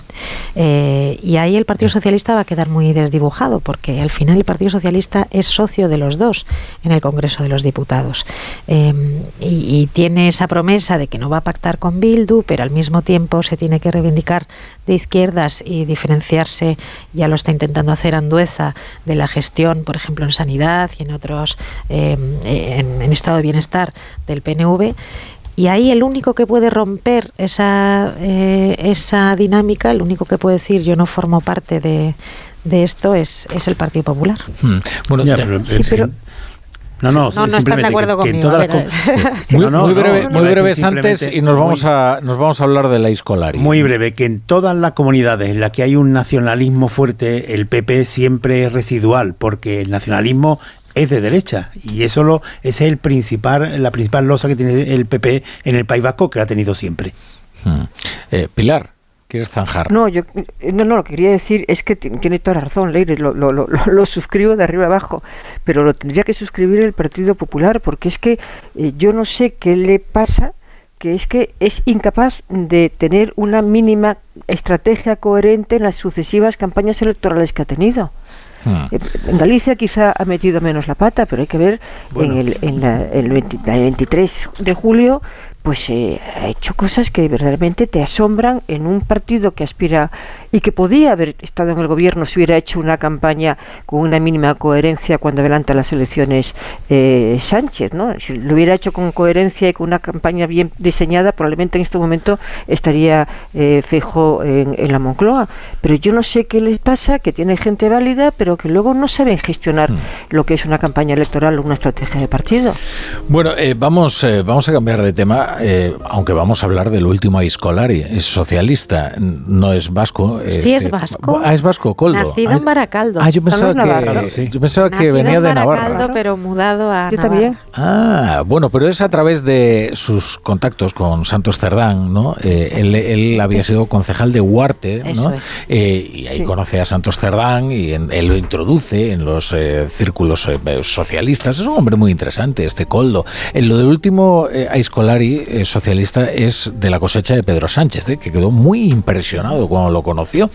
Eh, y ahí el Partido Socialista va a quedar muy desdibujado, porque al final el Partido Socialista es socio de los dos en el Congreso de los Diputados. Em, y, tiene esa promesa de que no va a pactar con Bildu, pero al mismo tiempo se tiene que reivindicar de izquierdas y diferenciarse, ya lo está intentando hacer Andueza, de la gestión, por ejemplo, en sanidad y en otros, em, en, en estado de bienestar del PNV. Y ahí el único que puede romper esa, eh, esa dinámica, el único que puede decir yo no formo parte de, de esto es, es el Partido Popular. Hmm. Bueno, sí, pero, no, no, no, no están de acuerdo conmigo. muy, muy, breve, muy breves antes y nos vamos, a, nos vamos a hablar de la escolar. Muy breve, que en todas las comunidades en las que hay un nacionalismo fuerte, el PP siempre es residual, porque el nacionalismo es de derecha y eso lo, es el principal, la principal losa que tiene el PP en el País Vasco que lo ha tenido siempre. Hmm. Eh, Pilar. ¿Quieres zanjar? No, yo no, no, lo que quería decir es que tiene toda razón, Leire, lo, lo, lo, lo, suscribo de arriba abajo, pero lo tendría que suscribir el Partido Popular, porque es que eh, yo no sé qué le pasa, que es que es incapaz de tener una mínima estrategia coherente en las sucesivas campañas electorales que ha tenido. Hmm. Eh, en Galicia quizá ha metido menos la pata, pero hay que ver en el, en la, el 23 de julio pues eh, ha hecho cosas que verdaderamente te asombran en un partido que aspira y que podía haber estado en el gobierno si hubiera hecho una campaña con una mínima coherencia cuando adelanta las elecciones eh, Sánchez, ¿no? Si lo hubiera hecho con coherencia y con una campaña bien diseñada, probablemente en este momento estaría eh, fijo en, la Moncloa. Pero yo no sé qué les pasa, que tiene gente válida, pero que luego no saben gestionar mm. lo que es una campaña electoral o una estrategia de partido. Bueno, vamos, vamos a cambiar de tema eh, aunque vamos a hablar del último Aiscolari, es socialista, no es vasco. Sí, es vasco. Ah, es vasco, Coldo. Nacido en Baracaldo. Ah, yo pensaba que, yo pensaba que venía de Navarra. pero mudado a Yo también. Ah, bueno, pero es a través de sus contactos con Santos Cerdán, ¿no? Eh, él, había sido concejal de Huarte, ¿no? Eh, y ahí conoce a Santos Cerdán y él lo introduce en los círculos socialistas. Es un hombre muy interesante, este Coldo. En lo del último Aiscolari eh, socialista es de la cosecha de Pedro Sánchez, eh, que quedó muy impresionado cuando lo conoció,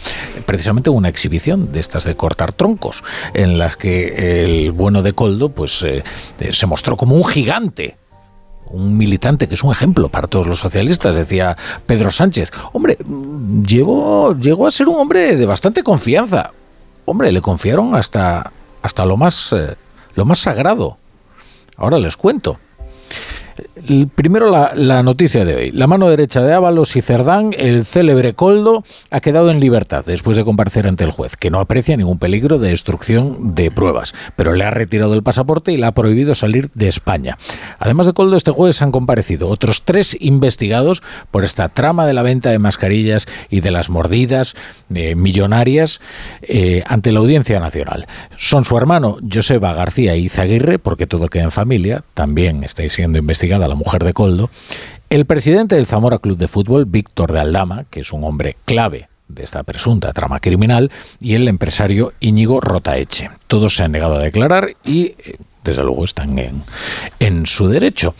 precisamente una exhibición de estas de cortar troncos, en las que el bueno de Coldo pues eh, se mostró como un gigante un militante que es un ejemplo para todos los socialistas, decía Pedro Sánchez. Hombre, llegó, llegó a ser un hombre de bastante confianza. Hombre, le confiaron hasta, hasta lo, más, lo más sagrado. Ahora les cuento. Primero la, noticia de hoy. La mano derecha de Ábalos y Cerdán, el célebre Coldo, ha quedado en libertad después de comparecer ante el juez, que no aprecia ningún peligro de destrucción de pruebas, pero le ha retirado el pasaporte y le ha prohibido salir de España. Además de Coldo, este jueves han comparecido otros tres investigados por esta trama de la venta de mascarillas y de las mordidas eh, millonarias eh, ante la Audiencia Nacional. Son su hermano Joseba García Izaguirre, porque todo queda en familia, también estáis siendo investigada la mujer de Coldo, el presidente del Zamora Club de Fútbol, Víctor de Aldama, que es un hombre clave de esta presunta trama criminal, y el empresario Íñigo Rotaeche. Todos se han negado a declarar y, eh, desde luego, están en, en su derecho.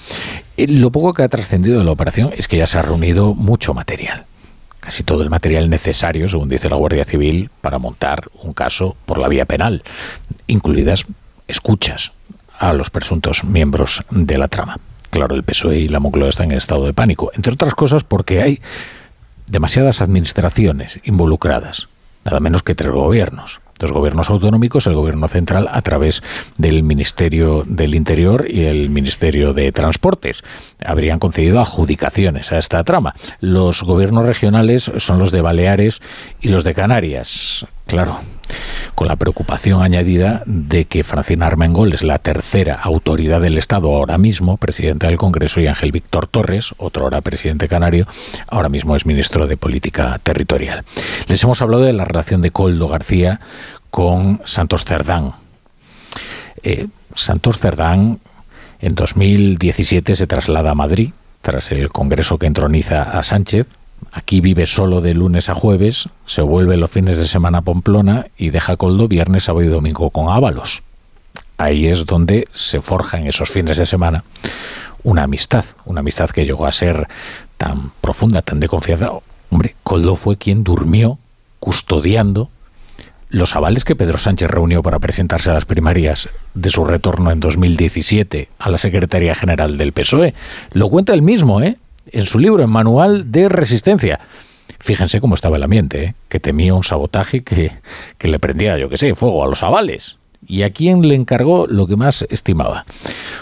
Eh, lo poco que ha trascendido de la operación es que ya se ha reunido mucho material casi todo el material necesario, según dice la Guardia Civil, para montar un caso por la vía penal, incluidas escuchas a los presuntos miembros de la trama. Claro, el PSOE y la Moncloa están en estado de pánico, entre otras cosas porque hay demasiadas administraciones involucradas, nada menos que tres gobiernos. Dos gobiernos autonómicos, el gobierno central a través del Ministerio del Interior y el Ministerio de Transportes. Habrían concedido adjudicaciones a esta trama. Los gobiernos regionales son los de Baleares y los de Canarias. Claro, con la preocupación añadida de que Francina Armengol es la tercera autoridad del Estado ahora mismo, presidenta del Congreso, y Ángel Víctor Torres, otro ahora presidente canario, ahora mismo es ministro de Política Territorial. Les hemos hablado de la relación de Coldo García con Santos Cerdán. Eh, Santos Cerdán en 2017 se traslada a Madrid tras el Congreso que entroniza a Sánchez Aquí vive solo de lunes a jueves, se vuelve los fines de semana a Pamplona y deja Coldo viernes, sábado y domingo con Ábalos. Ahí es donde se forja en esos fines de semana una amistad, una amistad que llegó a ser tan profunda, tan de confianza. Hombre, Coldo fue quien durmió custodiando los avales que Pedro Sánchez reunió para presentarse a las primarias de su retorno en 2017 a la Secretaría General del PSOE. Lo cuenta él mismo, ¿eh? En su libro, en Manual de Resistencia. Fíjense cómo estaba el ambiente, ¿eh? que temía un sabotaje que, que le prendía, yo qué sé, fuego a los avales. ¿Y a quién le encargó lo que más estimaba?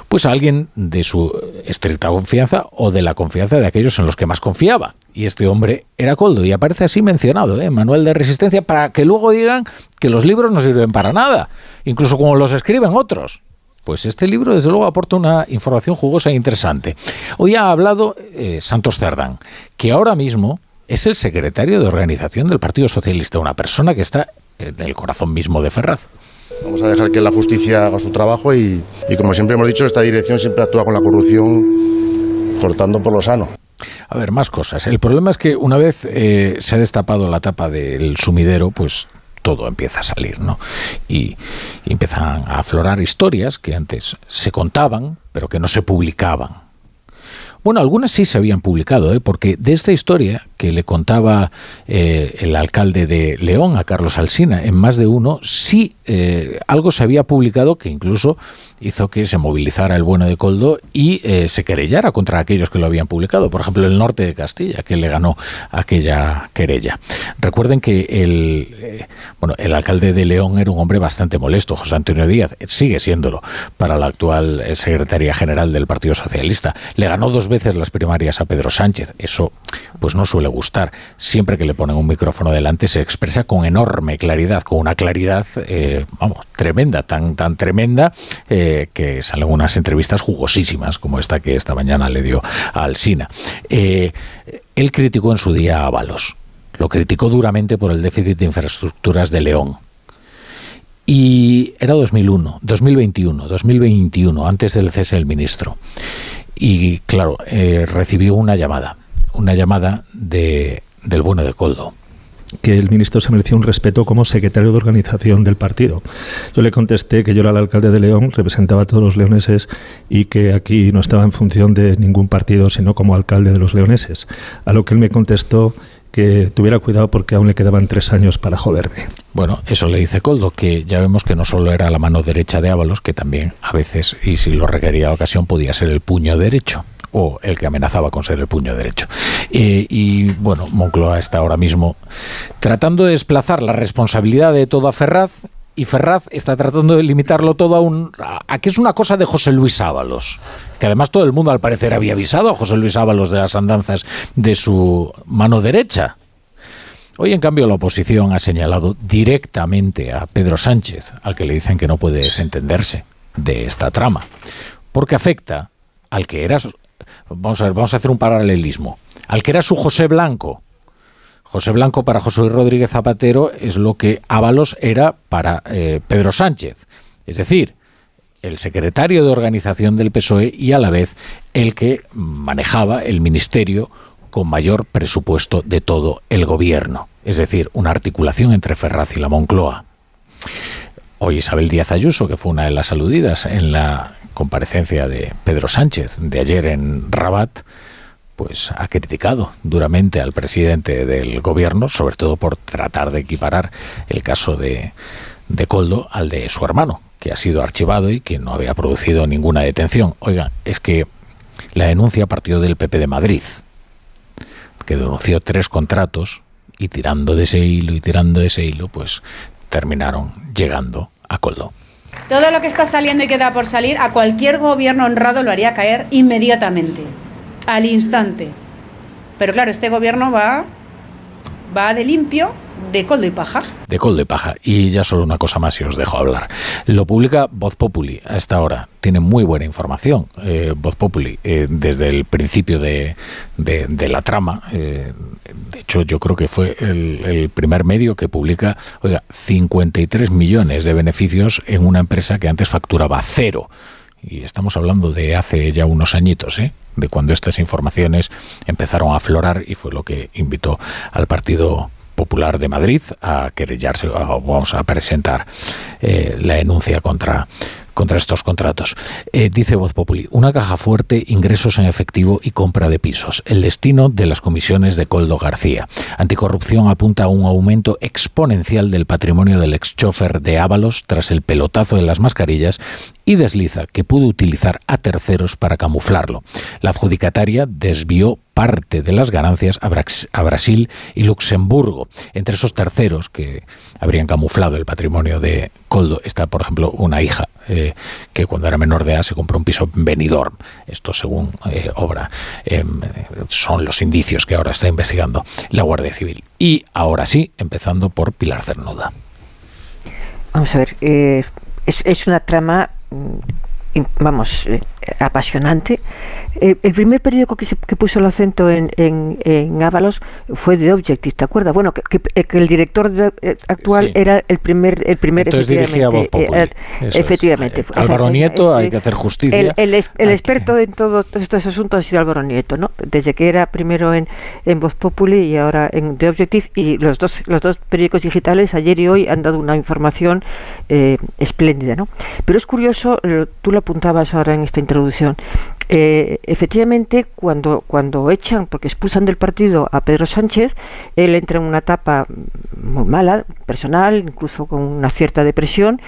Pues a alguien de su estricta confianza o de la confianza de aquellos en los que más confiaba. Y este hombre era Coldo y aparece así mencionado ¿eh? Manual de Resistencia para que luego digan que los libros no sirven para nada, incluso como los escriben otros. Pues este libro, desde luego, aporta una información jugosa e interesante. Hoy ha hablado eh, Santos Cerdán, que ahora mismo es el secretario de organización del Partido Socialista, una persona que está en el corazón mismo de Ferraz. Vamos a dejar que la justicia haga su trabajo y, como siempre hemos dicho, esta dirección siempre actúa con la corrupción cortando por lo sano. A ver, más cosas. El problema es que una vez eh, se ha destapado la tapa del sumidero, pues todo empieza a salir, ¿no? Y, empiezan a aflorar historias que antes se contaban, pero que no se publicaban. Bueno, algunas sí se habían publicado, ¿eh? porque de esta historia que le contaba eh, el alcalde de León a Carlos Alsina en más de uno, sí eh, algo se había publicado que incluso hizo que se movilizara el bueno de Coldo y eh, se querellara contra aquellos que lo habían publicado. Por ejemplo, el norte de Castilla, que le ganó aquella querella. Recuerden que el, bueno, el alcalde de León era un hombre bastante molesto, José Antonio Díaz, sigue siéndolo para la actual secretaria general del Partido Socialista. Le ganó dos veces las primarias a Pedro Sánchez. Eso pues no suele gustar. Siempre que le ponen un micrófono delante se expresa con enorme claridad, con una claridad, eh, vamos, tremenda, tan, tan tremenda eh, que salen unas entrevistas jugosísimas como esta que esta mañana le dio a Alsina. Eh, él criticó en su día a Balos. Lo criticó duramente por el déficit de infraestructuras de León. Y era 2001, 2021, 2021, antes del cese del ministro. Y claro, recibió una llamada una llamada de, del bueno de Coldo que el ministro se merecía un respeto como secretario de organización del partido. Yo le contesté que yo era el alcalde de León, representaba a todos los leoneses y que aquí no estaba en función de ningún partido, sino como alcalde de los leoneses. A lo que él me contestó que tuviera cuidado porque aún le quedaban tres años para joderme. Bueno, eso le dice Coldo, que ya vemos que no solo era la mano derecha de Ábalos, que también a veces, y si lo requería ocasión, podía ser el puño derecho o el que amenazaba con ser el puño derecho. Eh, y bueno, Moncloa está ahora mismo tratando de desplazar la responsabilidad de todo a Ferraz y Ferraz está tratando de limitarlo todo a, un, a, que es una cosa de José Luis Ábalos, que además todo el mundo al parecer había avisado a José Luis Ábalos de las andanzas de su mano derecha. Hoy, en cambio, la oposición ha señalado directamente a Pedro Sánchez, al que le dicen que no puede desentenderse de esta trama, porque afecta al que era... Vamos a ver, vamos a hacer un paralelismo. Al que era su José Blanco, José Blanco para José Luis Rodríguez Zapatero es lo que Ábalos era para eh, Pedro Sánchez. Es decir, el secretario de organización del PSOE y a la vez el que manejaba el ministerio con mayor presupuesto de todo el gobierno. Es decir, una articulación entre Ferraz y la Moncloa. Hoy Isabel Díaz Ayuso, que fue una de las aludidas en la comparecencia de Pedro Sánchez de ayer en Rabat, pues ha criticado duramente al presidente del gobierno, sobre todo por tratar de equiparar el caso de, de Coldo al de su hermano, que ha sido archivado y que no había producido ninguna detención. Oiga, es que la denuncia partió del PP de Madrid, que denunció tres contratos y tirando de ese hilo y tirando de ese hilo, pues terminaron llegando a Coldo. Todo lo que está saliendo y queda por salir, a cualquier gobierno honrado lo haría caer inmediatamente al instante. Pero claro, este gobierno va, va de limpio, de coldo y paja. De coldo y paja. Y ya solo una cosa más y os dejo hablar. Lo publica Voz Populi a esta hora. Tiene muy buena información. Eh, Voz Populi, eh, desde el principio de, de, la trama. Eh, de hecho, yo creo que fue el, el, primer medio que publica, oiga, 53 millones de beneficios en una empresa que antes facturaba cero y estamos hablando de hace ya unos añitos, ¿eh? De cuando estas informaciones empezaron a aflorar y fue lo que invitó al Partido Popular de Madrid a querellarse, vamos a presentar eh, la denuncia contra contra estos contratos. Eh, dice Voz Populi, una caja fuerte, ingresos en efectivo y compra de pisos. El destino de las comisiones de Coldo García. Anticorrupción apunta a un aumento exponencial del patrimonio del ex chofer de Ábalos tras el pelotazo de las mascarillas y desliza que pudo utilizar a terceros para camuflarlo. La adjudicataria desvió parte de las ganancias a, Brasil y Luxemburgo. Entre esos terceros que habrían camuflado el patrimonio de Coldo está, por ejemplo, una hija eh, que cuando era menor de edad se compró un piso en Benidorm. Esto según eh, obra. Em, son los indicios que ahora está investigando la Guardia Civil. Y ahora sí, empezando por Pilar Cernuda. Vamos a ver, eh, es, es, una trama mm, vamos, apasionante eh, el primer periódico que, que puso el acento en, en, en, Ábalos fue The Objective, ¿te acuerdas? Bueno, que, que, eh, el director eh, actual era el primer, el primer Entonces efectivamente. Eh, efectivamente. Es. Álvaro Nieto, hay que hacer justicia. El, el, el experto en todo, todos estos asuntos ha sido Álvaro Nieto, ¿no? Desde que era primero en, en Voz Populi y ahora en The Objective, y los dos, los dos periódicos digitales, ayer y hoy, han dado una información eh, espléndida, ¿no? Pero es curioso, tú lo apuntabas ahora en esta introducción, eh, efectivamente, cuando, cuando echan, porque expulsan del partido a Pedro Sánchez, él entra en una etapa muy mala, personal, incluso con una cierta depresión,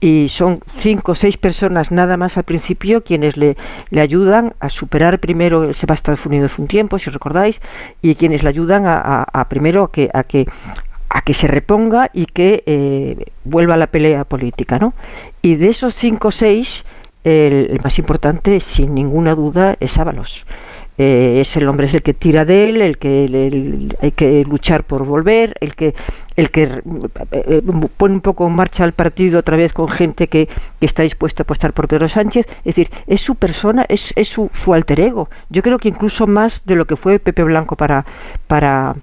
y son cinco o seis personas nada más al principio quienes le, le ayudan a superar primero, se va a Estados Unidos un tiempo, si recordáis, y quienes le ayudan a, a, primero a que, a que a que se reponga y que eh, vuelva a la pelea política, ¿no? Y de esos cinco o seis, el, más importante, sin ninguna duda, es Ábalos. Eh, es el hombre es el que tira de él, el que hay que luchar por volver, el que el que eh, eh, pone un poco en marcha el partido otra vez con gente que, está dispuesta a apostar por Pedro Sánchez. Es decir, es su persona, es, es su, su alter ego. Yo creo que incluso más de lo que fue Pepe Blanco para para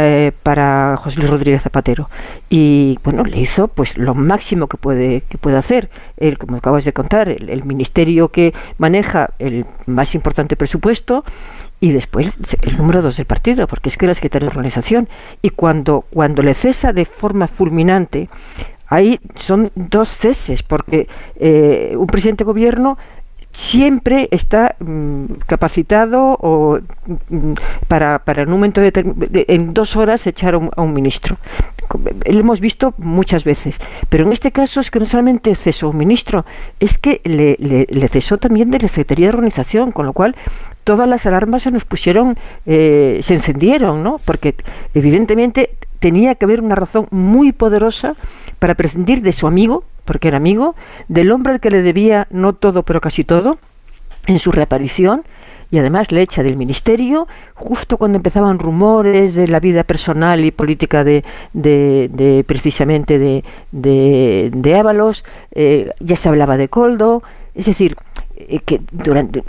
eh, para José Luis Rodríguez Zapatero. Y bueno le hizo pues lo máximo que puede que puede hacer. El como acabas de contar el, ministerio que maneja el más importante presupuesto y después el número dos del partido porque es que era secretario de organización. Y cuando cuando le cesa de forma fulminante ahí son dos ceses porque eh, un presidente de gobierno siempre está mm, capacitado o mm, para, para en un momento de, en dos horas echar a un, ministro. Lo hemos visto muchas veces, pero en este caso es que no solamente cesó un ministro, es que le, le, cesó también de la Secretaría de Organización, con lo cual todas las alarmas se nos pusieron, eh, se encendieron, ¿no? Porque evidentemente tenía que haber una razón muy poderosa para prescindir de su amigo, porque era amigo, del hombre al que le debía no todo, pero casi todo, en su reaparición, y además le echa del ministerio justo cuando empezaban rumores de la vida personal y política de, de, precisamente de, de, Ábalos, eh, ya se hablaba de Coldo, es decir, eh, que durante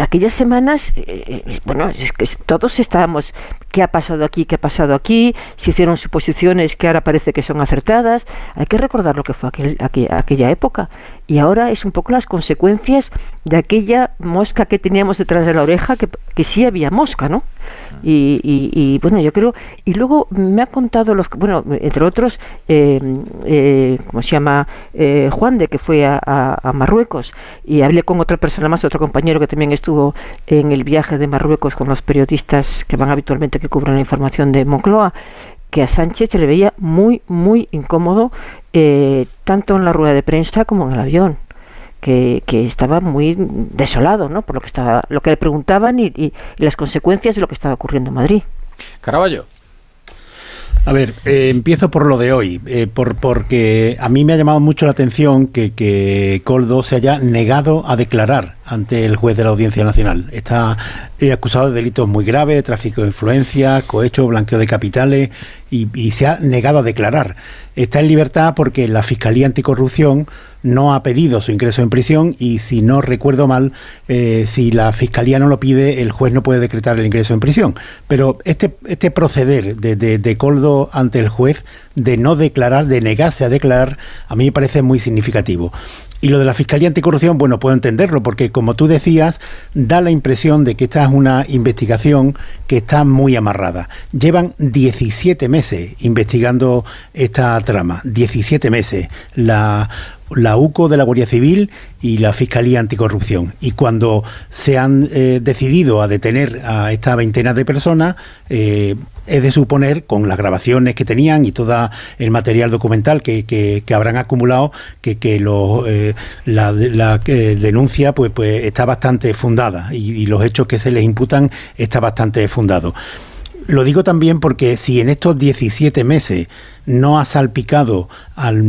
aquellas semanas, eh, eh, bueno, es que todos estábamos, ¿qué ha pasado aquí? ¿Qué ha pasado aquí? Se hicieron suposiciones que ahora parece que son acertadas. Hay que recordar lo que fue aquel, aquella época. Y ahora es un poco las consecuencias de aquella mosca que teníamos detrás de la oreja, que, que sí había mosca, ¿no? Y, y, bueno, yo creo. Y luego me ha contado, los bueno, entre otros, eh, eh, ¿cómo se llama? Eh, Juan de, que fue a, a, Marruecos. Y hablé con otra persona más, otro compañero que también estuvo en el viaje de Marruecos con los periodistas que van habitualmente, que cubren la información de Moncloa que a Sánchez se le veía muy, muy incómodo, eh, tanto en la rueda de prensa como en el avión que, estaba muy desolado, ¿no? Por lo que estaba, lo que le preguntaban y, las consecuencias de lo que estaba ocurriendo en Madrid. Caraballo. A ver, eh, empiezo por lo de hoy, eh, por, porque a mí me ha llamado mucho la atención que, que Coldo se haya negado a declarar ante el juez de la Audiencia Nacional. Está eh, acusado de delitos muy graves, tráfico de influencia, cohecho, blanqueo de capitales y se ha negado a declarar. Está en libertad porque la Fiscalía Anticorrupción no ha pedido su ingreso en prisión y si no recuerdo mal, eh, si la Fiscalía no lo pide, el juez no puede decretar el ingreso en prisión. Pero este, este proceder de, de, Coldo ante el juez de no declarar, de negarse a declarar, a mí me parece muy significativo. Y lo de la Fiscalía Anticorrupción, bueno, puedo entenderlo, porque como tú decías, da la impresión de que esta es una investigación que está muy amarrada. Llevan 17 meses investigando esta trama, 17 meses. La la UCO de la Guardia Civil y la Fiscalía Anticorrupción. Y cuando se han eh, decidido a detener a esta veintena de personas, eh, es de suponer, con las grabaciones que tenían y todo el material documental que, que, habrán acumulado, que, que eh, la, denuncia pues, pues está bastante fundada y, y los hechos que se les imputan está bastante fundado. Lo digo también porque si en estos 17 meses no ha salpicado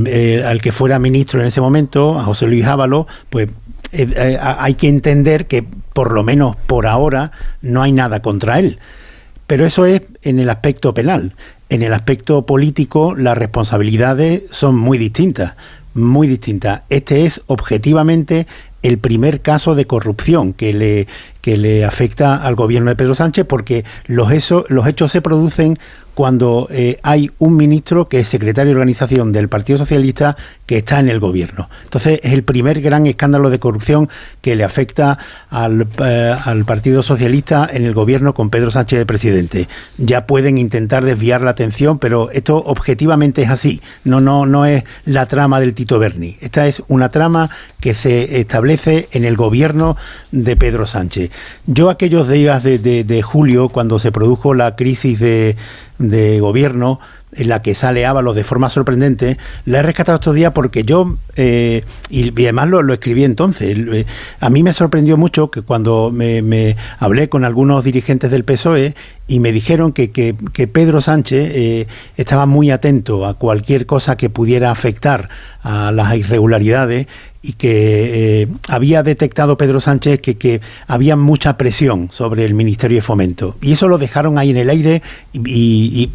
eh, al, que fuera ministro en ese momento, a José Luis Ábalos, pues eh, eh, hay que entender que por lo menos por ahora no hay nada contra él. Pero eso es en el aspecto penal. En el aspecto político las responsabilidades son muy distintas, muy distintas. Este es objetivamente el primer caso de corrupción que le, que le afecta al gobierno de Pedro Sánchez porque los, los hechos se producen cuando eh, hay un ministro que es secretario de organización del Partido Socialista que está en el gobierno. Entonces es el primer gran escándalo de corrupción que le afecta al, eh, al, Partido Socialista en el gobierno con Pedro Sánchez de presidente. Ya pueden intentar desviar la atención, pero esto objetivamente es así. No, no, no es la trama del Tito Berni. Esta es una trama que se establece en el gobierno de Pedro Sánchez. Yo aquellos días de, de julio, cuando se produjo la crisis de de gobierno en la que sale Ábalos de forma sorprendente, la he rescatado estos días porque yo, eh, y, además lo, escribí entonces, eh, a mí me sorprendió mucho que cuando me, hablé con algunos dirigentes del PSOE y me dijeron que, que, Pedro Sánchez eh, estaba muy atento a cualquier cosa que pudiera afectar a las irregularidades y que eh, había detectado Pedro Sánchez que, que, había mucha presión sobre el Ministerio de Fomento. Y eso lo dejaron ahí en el aire y,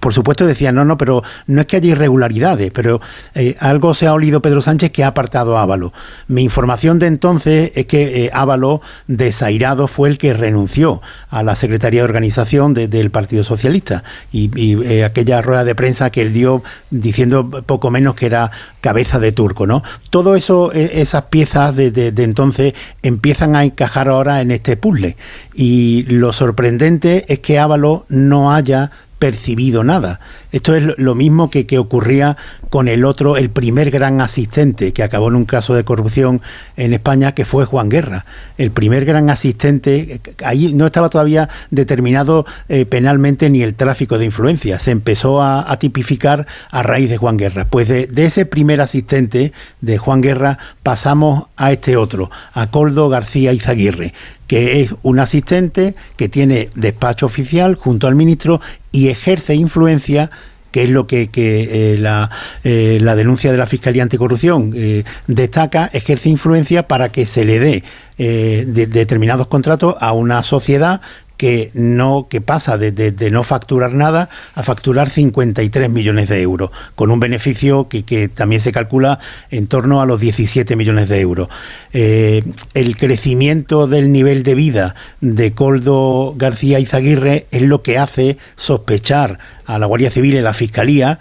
por supuesto decían, no, no, pero no es que haya irregularidades, pero eh, algo se ha olido Pedro Sánchez que ha apartado a Ávalo. Mi información de entonces es que eh, Ávalo, desairado, fue el que renunció a la Secretaría de Organización del Partido Socialista y, y aquella rueda de prensa que él dio diciendo poco menos que era cabeza de turco, ¿no? Todo eso, e, esas piezas de, entonces empiezan a encajar ahora en este puzzle. Y lo sorprendente es que Ávalo no haya percibido nada. Esto es lo mismo que, que ocurría con el otro, el primer gran asistente que acabó en un caso de corrupción en España, que fue Juan Guerra. El primer gran asistente, ahí no estaba todavía determinado eh, penalmente ni el tráfico de influencia, se empezó a, tipificar a raíz de Juan Guerra. Pues de, de, ese primer asistente de Juan Guerra pasamos a este otro, a Coldo García Izaguirre, que es un asistente que tiene despacho oficial junto al ministro y ejerce influencia que es lo que, eh, la, eh, la, denuncia de la Fiscalía Anticorrupción eh, destaca, ejerce influencia para que se le dé determinados contratos a una sociedad que no que pasa de, no facturar nada a facturar 53 millones de euros, con un beneficio que, también se calcula en torno a los 17 millones de euros. Eh, el crecimiento del nivel de vida de Coldo García Izaguirre es lo que hace sospechar a la Guardia Civil y la Fiscalía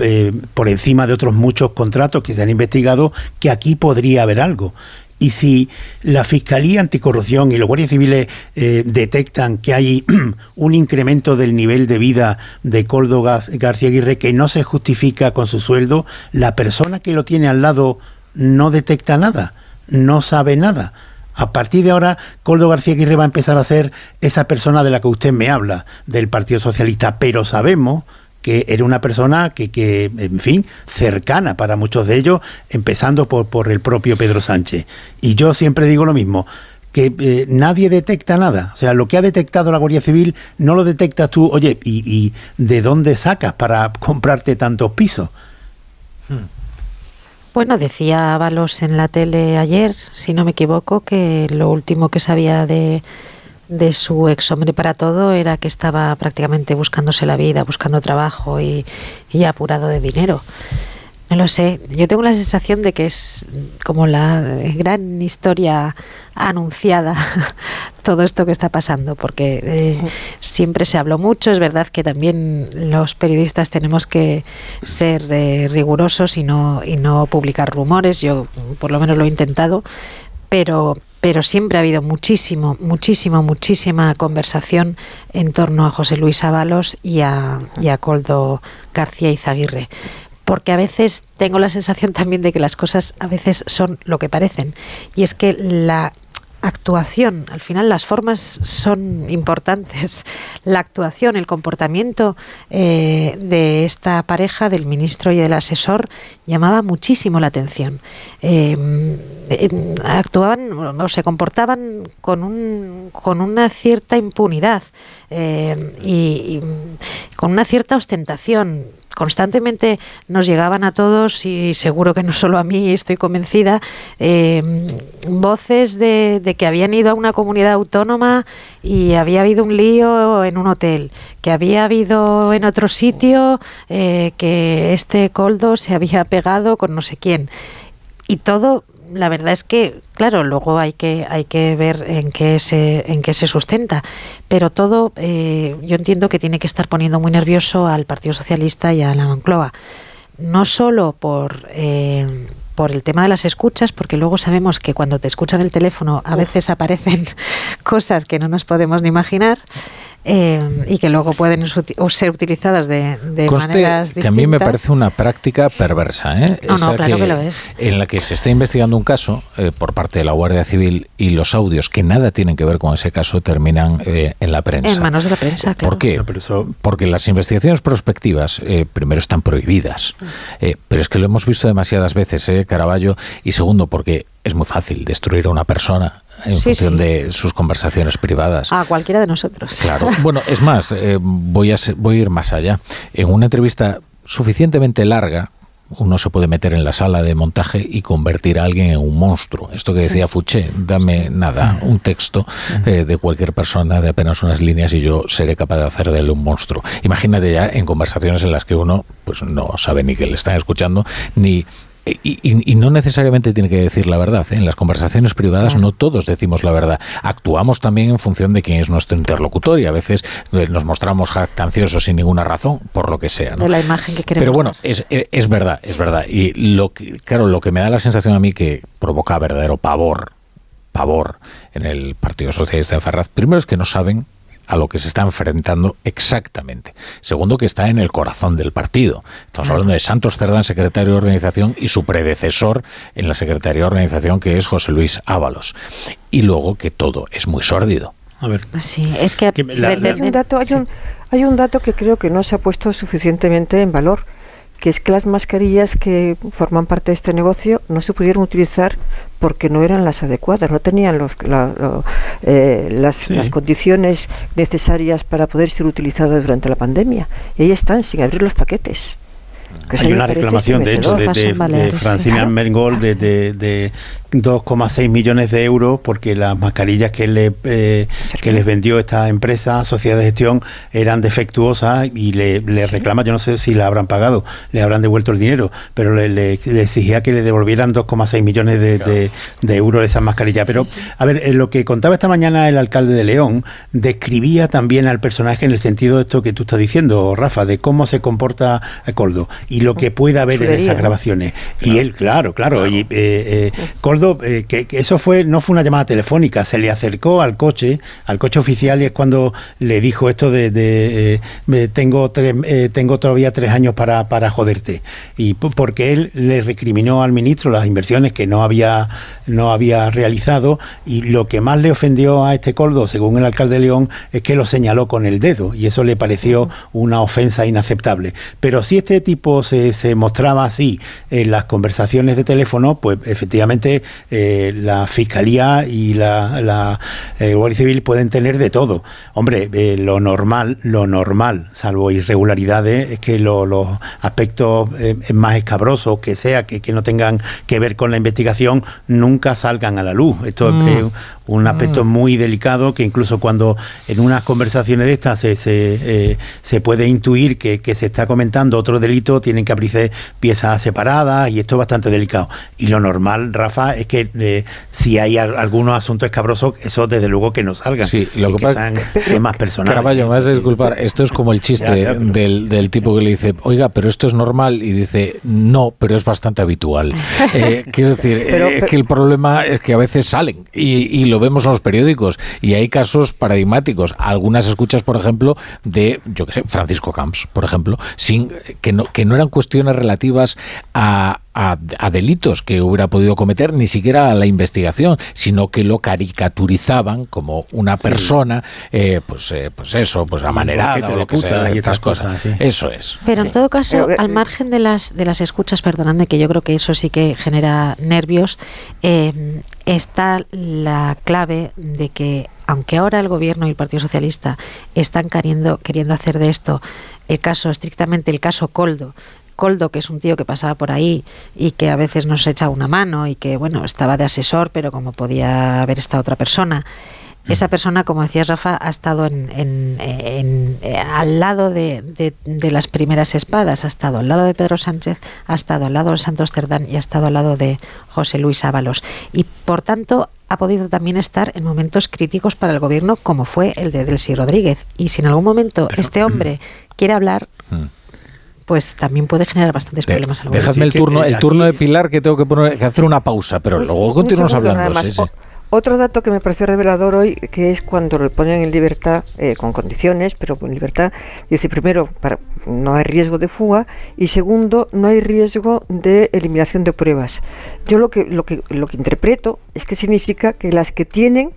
eh, por encima de otros muchos contratos que se han investigado, que aquí podría haber algo. Y si la Fiscalía Anticorrupción y los guardias civiles eh, detectan que hay un incremento del nivel de vida de Coldo García Aguirre que no se justifica con su sueldo, la persona que lo tiene al lado no detecta nada, no sabe nada. A partir de ahora, Coldo García Aguirre va a empezar a ser esa persona de la que usted me habla, del Partido Socialista, pero sabemos que era una persona que, que, en fin, cercana para muchos de ellos, empezando por, por el propio Pedro Sánchez. Y yo siempre digo lo mismo, que eh, nadie detecta nada. O sea, lo que ha detectado la Guardia Civil no lo detectas tú. Oye, ¿y, y de dónde sacas para comprarte tantos pisos? Hmm. Bueno, decía Balos en la tele ayer, si no me equivoco, que lo último que sabía de de su ex hombre para todo era que estaba prácticamente buscándose la vida, buscando trabajo y, apurado de dinero. No lo sé, yo tengo la sensación de que es como la gran historia anunciada todo esto que está pasando, porque eh, siempre se habló mucho, es verdad que también los periodistas tenemos que ser eh, rigurosos y no, y no publicar rumores, yo por lo menos lo he intentado, pero pero siempre ha habido muchísimo, muchísimo, muchísima conversación en torno a José Luis Ábalos y a, y Coldo García Izaguirre porque a veces tengo la sensación también de que las cosas a veces son lo que parecen. Y es que la actuación, al final las formas son importantes. La actuación, el comportamiento eh, de esta pareja, del ministro y del asesor, llamaba muchísimo la atención. Eh, em, actuaban o se comportaban con, un, con una cierta impunidad eh, y con una cierta ostentación constantemente nos llegaban a todos y seguro que no solo a mí, estoy convencida, eh, voces de, que habían ido a una comunidad autónoma y había habido un lío en un hotel, que había habido en otro sitio eh, que este coldo se había pegado con no sé quién. Y todo la verdad es que, claro, luego hay que, hay que ver en qué se, en qué se sustenta, pero todo eh, yo entiendo que tiene que estar poniendo muy nervioso al Partido Socialista y a la Moncloa. No solo por, eh, por el tema de las escuchas, porque luego sabemos que cuando te escuchan el teléfono a veces aparecen cosas que no nos podemos ni imaginar. Eh, y que luego pueden ser utilizadas de, maneras distintas. que a mí me parece una práctica perversa. ¿eh? No, no, claro que, lo es. En la que se está investigando un caso eh, por parte de la Guardia Civil y los audios que nada tienen que ver con ese caso terminan eh, en la prensa. En manos de la prensa, claro. ¿Por qué? Porque las investigaciones prospectivas, primero, están prohibidas. Mm. pero es que lo hemos visto demasiadas veces, ¿eh, Caraballo? Y segundo, porque es muy fácil destruir a una persona en función de sus conversaciones privadas. A cualquiera de nosotros. Claro. Bueno, es más, eh, voy, a, voy a ir más allá. En una entrevista suficientemente larga, uno se puede meter en la sala de montaje y convertir a alguien en un monstruo. Esto que decía Fouché, dame nada, un texto eh, de cualquier persona de apenas unas líneas y yo seré capaz de hacer de él un monstruo. Imagínate ya en conversaciones en las que uno pues no sabe ni que le están escuchando, ni y, no necesariamente tiene que decir la verdad. ¿eh? En las conversaciones privadas no todos decimos la verdad. Actuamos también en función de quién es nuestro interlocutor y a veces eh, nos mostramos jactanciosos sin ninguna razón, por lo que sea. De la imagen que queremos. Pero bueno, es, es, verdad, es verdad. Y lo que, claro, lo que me da la sensación a mí que provoca verdadero pavor, pavor en el Partido Socialista de Ferraz, primero es que no saben a lo que se está enfrentando exactamente. Segundo, que está en el corazón del partido. Estamos hablando de Santos Cerdán, secretario de organización, y su predecesor en la secretaría de organización, que es José Luis Ábalos. Y luego que todo es muy sórdido. A ver. Sí, es que, hay, un dato, hay, un, hay un dato que creo que no se ha puesto suficientemente en valor que es que las mascarillas que forman parte de este negocio no se pudieron utilizar porque no eran las adecuadas, no tenían los, eh, las, las, condiciones necesarias para poder ser utilizadas durante la pandemia. Y ahí están, sin abrir los paquetes. Hay una reclamación, de hecho, de, de, Francina Mengol de, de, 2,6 millones de euros porque las mascarillas que, le, eh, que les vendió esta empresa, sociedad de gestión, eran defectuosas y le, reclama, yo no sé si la habrán pagado, le habrán devuelto el dinero, pero le, exigía que le devolvieran 2,6 millones de, euros de esas mascarillas. Pero, a ver, en lo que contaba esta mañana el alcalde de León, describía también al personaje en el sentido de esto que tú estás diciendo, Rafa, de cómo se comporta Coldo y lo que puede haber en esas grabaciones. Y él, claro, claro, y eh, eh, Coldo eh, que, eso fue no fue una llamada telefónica, se le acercó al coche, al coche oficial y es cuando le dijo esto de, eh, tengo tres, eh, tengo todavía tres años para, para joderte y porque él le recriminó al ministro las inversiones que no había no había realizado y lo que más le ofendió a este coldo, según el alcalde de León, es que lo señaló con el dedo y eso le pareció una ofensa inaceptable. Pero si este tipo se, se mostraba así en las conversaciones de teléfono, pues efectivamente eh, la Fiscalía y la, la eh, Guardia Civil pueden tener de todo. Hombre, eh, lo normal, lo normal, salvo irregularidades, es que los aspectos más escabrosos que sea, que, que, no tengan que ver con la investigación, nunca salgan a la luz. Esto mm. es un aspecto mm. muy delicado que incluso cuando en unas conversaciones de estas se, se, se puede intuir que, que, se está comentando otro delito, tienen que abrirse piezas separadas y esto es bastante delicado. Y lo normal, Rafa, es que eh, si hay algunos asuntos escabrosos, eso desde luego que no salgan. Sí, lo que, pasa es temas personales. Caraballo, me vas a disculpar, esto es como el chiste Del, del, tipo que le dice, oiga, pero esto es normal, y dice, no, pero es bastante habitual. Eh, quiero decir, eh, que el problema es que a veces salen, y, lo vemos en los periódicos, y hay casos paradigmáticos. Algunas escuchas, por ejemplo, de, yo qué sé, Francisco Camps, por ejemplo, sin que no, que no eran cuestiones relativas a, a, delitos que hubiera podido cometer, ni siquiera a la investigación, sino que lo caricaturizaban como una persona, eh, pues, eh, pues eso, pues amanerada o lo que sea, y estas cosas. Eso es. Pero en todo caso, al margen de las de las escuchas, perdonadme, que yo creo que eso sí que genera nervios, eh, está la clave de que aunque ahora el gobierno y el Partido Socialista están queriendo, queriendo hacer de esto el caso, estrictamente el caso Coldo, Coldo, que es un tío que pasaba por ahí y que a veces nos echa una mano y que, bueno, estaba de asesor, pero como podía haber estado otra persona. Esa persona, como decía Rafa, ha estado en, eh, al lado de, las primeras espadas, ha estado al lado de Pedro Sánchez, ha estado al lado de Santos Cerdán y ha estado al lado de José Luis Ábalos. Y por tanto, ha podido también estar en momentos críticos para el gobierno, como fue el de Delcy Rodríguez. Y si en algún momento este hombre quiere hablar, mm pues también puede generar bastantes problemas. Al Dejadme el turno, el turno de Pilar que tengo que, poner, que hacer una pausa, pero pues luego continuamos hablando. Otro dato que me pareció revelador hoy, que es cuando lo ponen en libertad, eh, con condiciones, pero con libertad, dice primero, para, no hay riesgo de fuga, y segundo, no hay riesgo de eliminación de pruebas. Yo lo que, lo que, lo que interpreto es que significa que las que tienen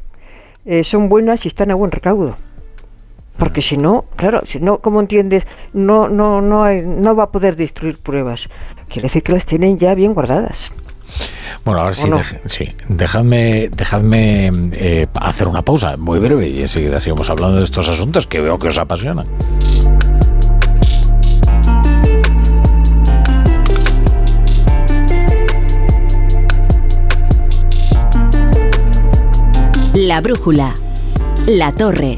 eh, son buenas y están a buen recaudo. Porque si no, claro, si no, ¿cómo entiendes? No, no, no, hay, no va a poder destruir pruebas. Quiere decir que las tienen ya bien guardadas. Bueno, ahora sí, sí, dejadme, dejadme eh, hacer una pausa muy breve y enseguida seguimos hablando de estos asuntos que veo que os apasionan. La brújula, la torre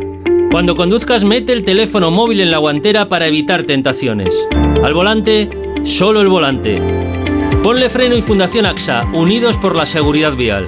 Cuando conduzcas, mete el teléfono móvil en la guantera para evitar tentaciones. Al volante, solo el volante. Ponle freno y Fundación AXA, unidos por la seguridad vial.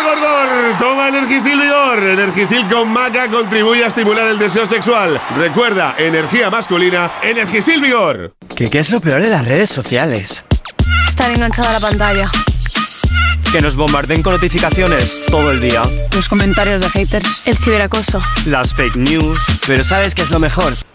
gor! Toma Energisil Vigor. Energisil con maca contribuye a estimular el deseo sexual. Recuerda, energía masculina, Energisil Vigor. ¿Qué, ¿Qué es lo peor de las redes sociales? Estar enganchada a la pantalla. Que nos bombarden con notificaciones todo el día. Los comentarios de haters. El ciberacoso. Las fake news. Pero ¿sabes qué es lo mejor?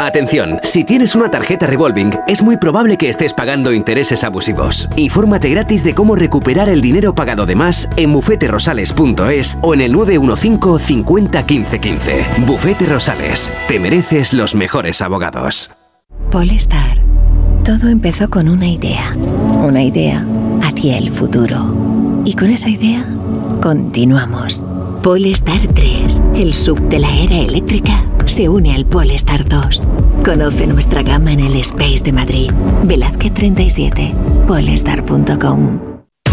Atención, si tienes una tarjeta revolving, es muy probable que estés pagando intereses abusivos. Infórmate gratis de cómo recuperar el dinero pagado de más en bufeterosales.es o en el 915 50 15 15. Bufete Rosales, te mereces los mejores abogados. Polestar. Todo empezó con una idea. Una idea hacia el futuro. Y con esa idea, continuamos. Polestar 3, el sub de la era eléctrica, se une al Polestar 2. Conoce nuestra gama en el Space de Madrid. Velázquez 37, polestar.com.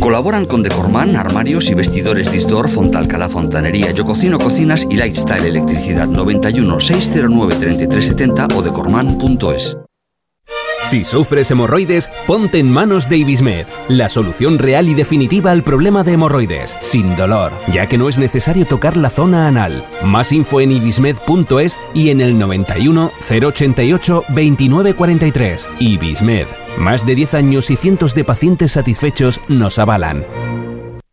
Colaboran con Decorman, Armarios y Vestidores Distor, Fontalcala Fontanería, Yo Cocino Cocinas y Lifestyle Electricidad 91 609 3370 o decorman.es. Si sufres hemorroides, ponte en manos de Ibismed, la solución real y definitiva al problema de hemorroides, sin dolor, ya que no es necesario tocar la zona anal. Más info en ibismed.es y en el 91 088 2943. Ibismed. Más de 10 años y cientos de pacientes satisfechos nos avalan.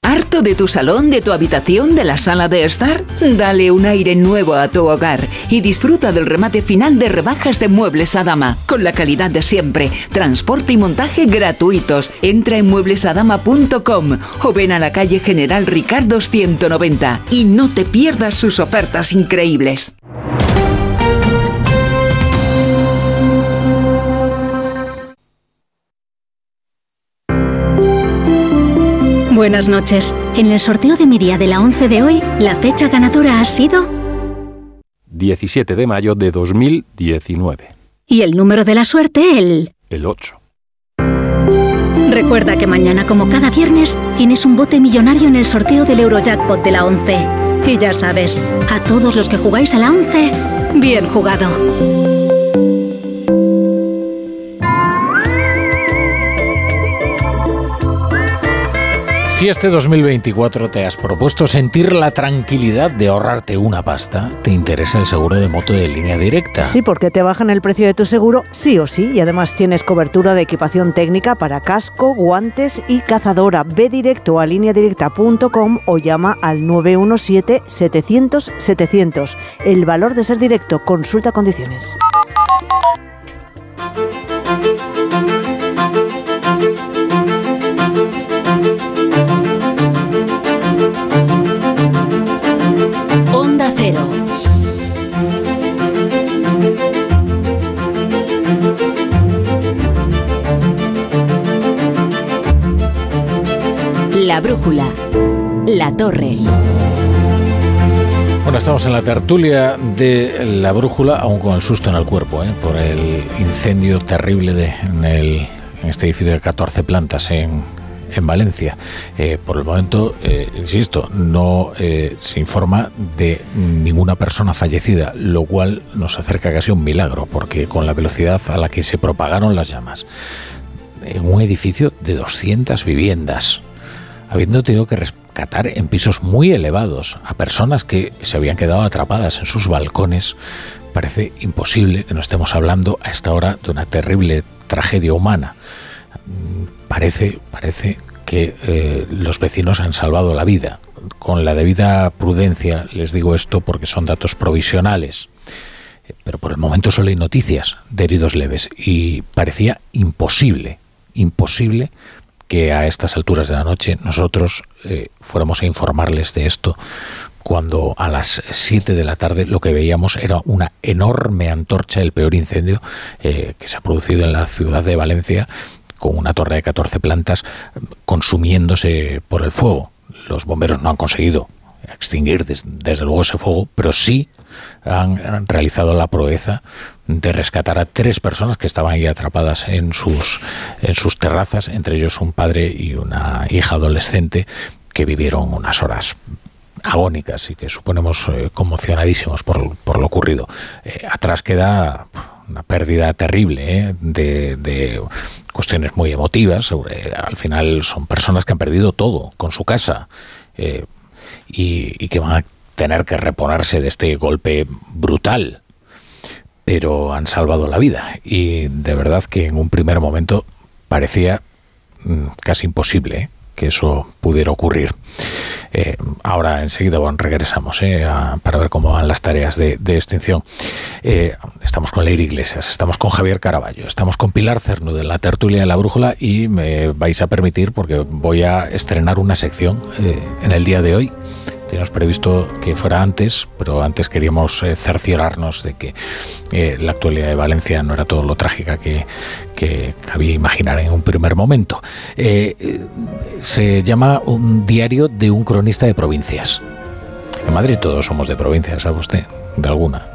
¿Harto de tu salón, de tu habitación, de la sala de estar? Dale un aire nuevo a tu hogar y disfruta del remate final de rebajas de Muebles Adama, con la calidad de siempre, transporte y montaje gratuitos. Entra en mueblesadama.com o ven a la calle General Ricardo 190 y no te pierdas sus ofertas increíbles. Buenas noches. En el sorteo de mi día de la 11 de hoy, la fecha ganadora ha sido 17 de mayo de 2019. y el número de la suerte el... El 8. Recuerda que mañana, como cada viernes, tienes un bote millonario en el sorteo del Eurojackpot de la 11. Y ya sabes, a todos los que jugáis a la 11, bien jugado. Si este 2024 te has propuesto sentir la tranquilidad de ahorrarte una pasta, te interesa el seguro de moto de línea directa. Sí, porque te bajan el precio de tu seguro sí o sí y además tienes cobertura de equipación técnica para casco, guantes y cazadora. Ve directo a lineadirecta.com o llama al 917-700-700. El valor de ser directo, consulta condiciones. La brújula. La torre. Bueno, estamos en la tertulia de la brújula, aún con el susto en el cuerpo, ¿eh? por el incendio terrible de, en, el, en este edificio de 14 plantas en, en Valencia. Eh, por el momento, eh, insisto, no se informa de ninguna persona fallecida, lo cual nos acerca casi a un milagro, porque con la velocidad a la que se propagaron las llamas, en un edificio de 200 viviendas, habiendo tenido que rescatar en pisos muy elevados a personas que se habían quedado atrapadas en sus balcones, parece imposible que no estemos hablando a esta hora de una terrible tragedia humana. Mm, Parece, parece que eh, los vecinos han salvado la vida. Con la debida prudencia les digo esto porque son datos provisionales. Eh, Pero por el momento solo hay noticias de heridos leves y parecía imposible, imposible que a estas alturas de la noche nosotros eh, fuéramos a informarles de esto cuando a las 7 de la tarde lo que veíamos era una enorme antorcha, el peor incendio eh, que se ha producido en la ciudad de Valencia, con una torre de 14 plantas consumiéndose por el fuego. Los bomberos no han conseguido extinguir des- desde luego ese fuego, pero sí han realizado la proeza de rescatar a tres personas que estaban ahí atrapadas en sus, en sus terrazas, entre ellos un padre y una hija adolescente que vivieron unas horas agónicas y que suponemos eh, conmocionadísimos por, por lo ocurrido. Eh, atrás queda una pérdida terrible ¿eh? de, cuestiones muy emotivas. al final son personas que han perdido todo con su casa y, y que van a tener que reponerse de este golpe brutal. Pero han salvado la vida y de verdad que en un primer momento parecía mm, casi imposible ¿eh? que eso pudiera ocurrir. Eh, ahora enseguida bueno, regresamos ¿eh? para ver cómo van las tareas de, extinción. Estamos con Leir Iglesias, estamos con Javier Caraballo, estamos con Pilar Cernu de la tertulia de la brújula y me vais a permitir porque voy a estrenar una sección en el día de hoy. Teníamos previsto que fuera antes, pero antes queríamos eh, cerciorarnos de que eh, la actualidad de Valencia no era todo lo trágica que, que cabía imaginar en un primer momento. Eh, eh, se llama un diario de un cronista de provincias. En Madrid todos somos de provincias, ¿sabe usted? De alguna.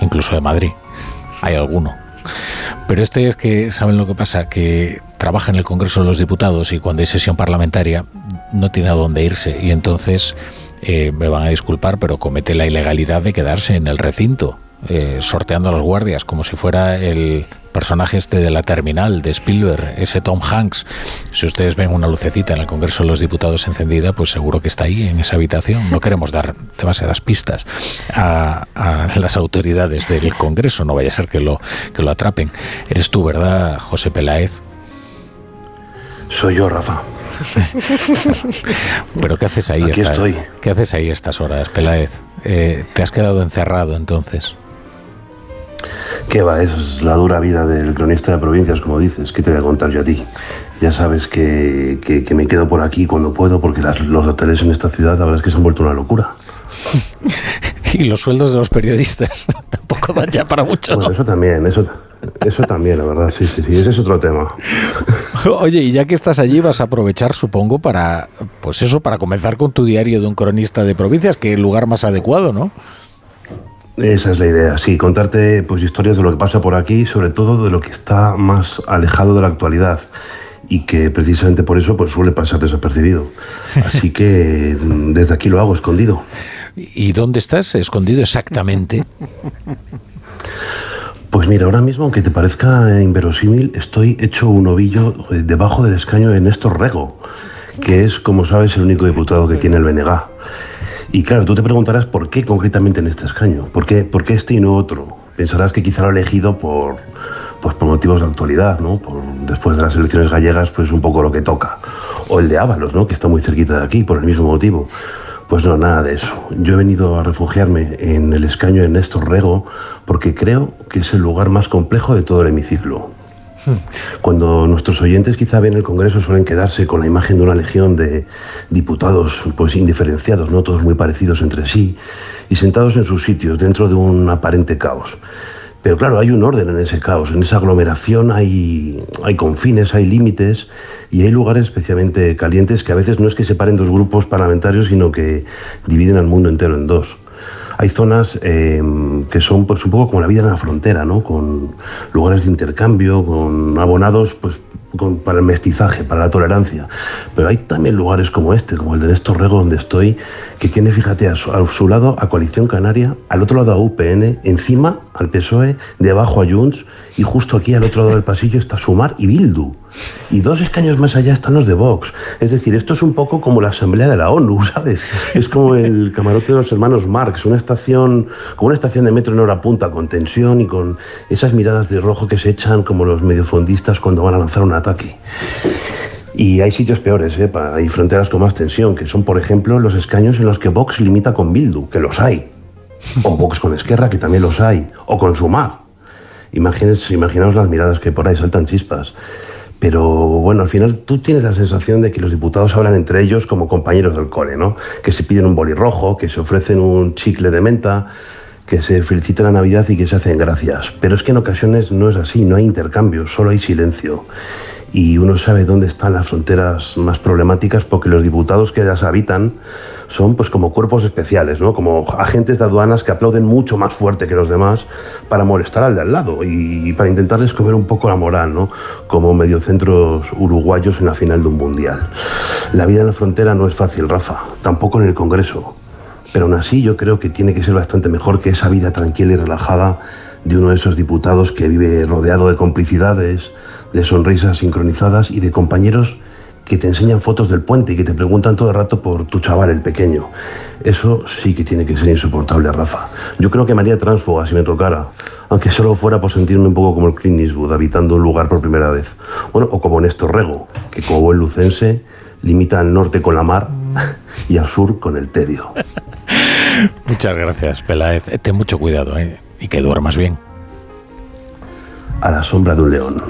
Incluso de Madrid. Hay alguno. Pero este es que, ¿saben lo que pasa? Que trabaja en el Congreso de los Diputados y cuando hay sesión parlamentaria no tiene a dónde irse y entonces eh, me van a disculpar, pero comete la ilegalidad de quedarse en el recinto, eh, sorteando a los guardias, como si fuera el personaje este de la terminal de Spielberg, ese Tom Hanks. Si ustedes ven una lucecita en el Congreso de los Diputados encendida, pues seguro que está ahí, en esa habitación. No queremos dar demasiadas pistas a, las autoridades del Congreso, no vaya a ser que lo, que lo atrapen. Eres tú, ¿verdad, José Peláez? Soy yo, Rafa. Pero ¿qué haces ahí? Aquí esta- estoy. ¿Qué haces ahí estas horas, Peláez? Eh, ¿Te has quedado encerrado entonces? ¿Qué va? Es la dura vida del cronista de provincias, como dices. ¿Qué te voy a contar yo a ti? Ya sabes que, que- que me quedo por aquí cuando puedo porque las- los hoteles en esta ciudad la verdad es que se han vuelto una locura. Y los sueldos de los periodistas tampoco dan ya para mucho. Bueno, eso también, eso, eso también, la verdad, sí, sí, sí, ese es otro tema. Oye, y ya que estás allí vas a aprovechar, supongo, para, pues eso, para comenzar con tu diario de un cronista de provincias, que lugar más adecuado, ¿no? Esa es la idea, sí, contarte pues historias de lo que pasa por aquí, sobre todo de lo que está más alejado de la actualidad y que precisamente por eso pues suele pasar desapercibido. Así que mm, desde aquí lo hago escondido. ¿Y dónde estás escondido exactamente? Pues mira, ahora mismo, aunque te parezca inverosímil, estoy hecho un ovillo eh, debajo del escaño de Néstor Rego, que es, como sabes, el único diputado que tiene el BNG. Y claro, tú te preguntarás por qué concretamente en este escaño, por qué, por qué este y no otro. Pensarás que quizá lo ha elegido por, pues por motivos de actualidad, ¿no? Por, después de las elecciones gallegas, pues un poco lo que toca. O el de Ábalos, ¿no? Que está muy cerquita de aquí, por el mismo motivo. Pues no, nada de eso. Yo he venido a refugiarme en el escaño de Néstor Rego porque creo que es el lugar más complejo de todo el hemiciclo. Cuando nuestros oyentes quizá ven el Congreso suelen quedarse con la imagen de una legión de diputados pues indiferenciados, no todos muy parecidos entre sí y sentados en sus sitios dentro de un aparente caos. Pero claro, hay un orden en ese caos, en esa aglomeración hay, hay confines, hay límites y hay lugares especialmente calientes que a veces no es que separen dos grupos parlamentarios, sino que dividen al mundo entero en dos hay zonas eh, que son pues un poco como la vida en la frontera, ¿no? Con lugares de intercambio, con abonados pues para el mestizaje, para la tolerancia. Pero hay también lugares como este, como el de Néstor Rego, donde estoy, que tiene, fíjate, a su, lado a Coalición Canaria, al otro lado a UPN, encima al PSOE, debajo a Junts y justo aquí al otro lado del pasillo está Sumar y Bildu. Y dos escaños más allá están los de Vox. Es decir, esto es un poco como la Asamblea de la ONU, ¿sabes? Es como el camarote de los hermanos Marx, una estación, como una estación de metro en hora punta, con tensión y con esas miradas de rojo que se echan como los mediofondistas cuando van a lanzar un ataque. Y hay sitios peores, ¿eh? hay fronteras con más tensión, que son, por ejemplo, los escaños en los que Vox limita con Bildu, que los hay. O Vox con Esquerra, que también los hay. O con Sumar. Imaginaos las miradas que por ahí saltan chispas. Pero bueno, al final tú tienes la sensación de que los diputados hablan entre ellos como compañeros del cole, ¿no? Que se piden un boli rojo, que se ofrecen un chicle de menta, que se felicita la Navidad y que se hacen gracias. Pero es que en ocasiones no es así, no hay intercambio, solo hay silencio y uno sabe dónde están las fronteras más problemáticas porque los diputados que las habitan son pues como cuerpos especiales, ¿no? como agentes de aduanas que aplauden mucho más fuerte que los demás para molestar al de al lado y, para intentarles comer un poco la moral, ¿no? como mediocentros uruguayos en la final de un mundial. La vida en la frontera no es fácil, Rafa, tampoco en el Congreso, pero aún así yo creo que tiene que ser bastante mejor que esa vida tranquila y relajada de uno de esos diputados que vive rodeado de complicidades, de sonrisas sincronizadas y de compañeros que te enseñan fotos del puente y que te preguntan todo el rato por tu chaval, el pequeño. Eso sí que tiene que ser insoportable, Rafa. Yo creo que me haría transfoga si me tocara, aunque solo fuera por sentirme un poco como el Clint Eastwood, habitando un lugar por primera vez. Bueno, o como Néstor Rego, que como buen lucense limita al norte con la mar y al sur con el tedio. Muchas gracias, Peláez. Ten mucho cuidado ¿eh? y que duermas bien. A la sombra de un león.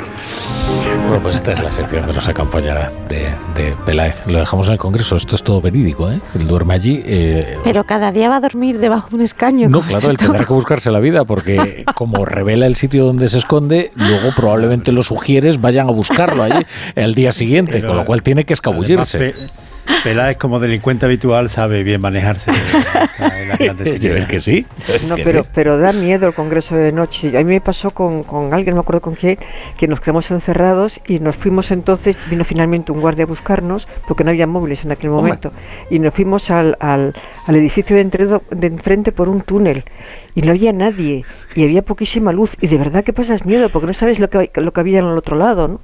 Bueno, pues esta es la sección que nos acompañará de, de Peláez. Lo dejamos en el Congreso, esto es todo verídico, ¿eh? Él duerme allí. Eh, Pero cada día va a dormir debajo de un escaño. No, claro, él tendrá que buscarse la vida, porque como revela el sitio donde se esconde, luego probablemente los sugieres vayan a buscarlo allí el día siguiente, con lo cual tiene que escabullirse. Peláez como delincuente habitual sabe bien manejarse en la ¿Es que sí? No, pero, pero da miedo el Congreso de noche. A mí me pasó con, con alguien, no me acuerdo con quién, que nos quedamos encerrados y nos fuimos entonces, vino finalmente un guardia a buscarnos, porque no había móviles en aquel momento, y nos fuimos al, al, al edificio de, entre, de enfrente por un túnel y no había nadie y había poquísima luz y de verdad que pasas miedo porque no sabes lo que, lo que había en el otro lado, ¿no?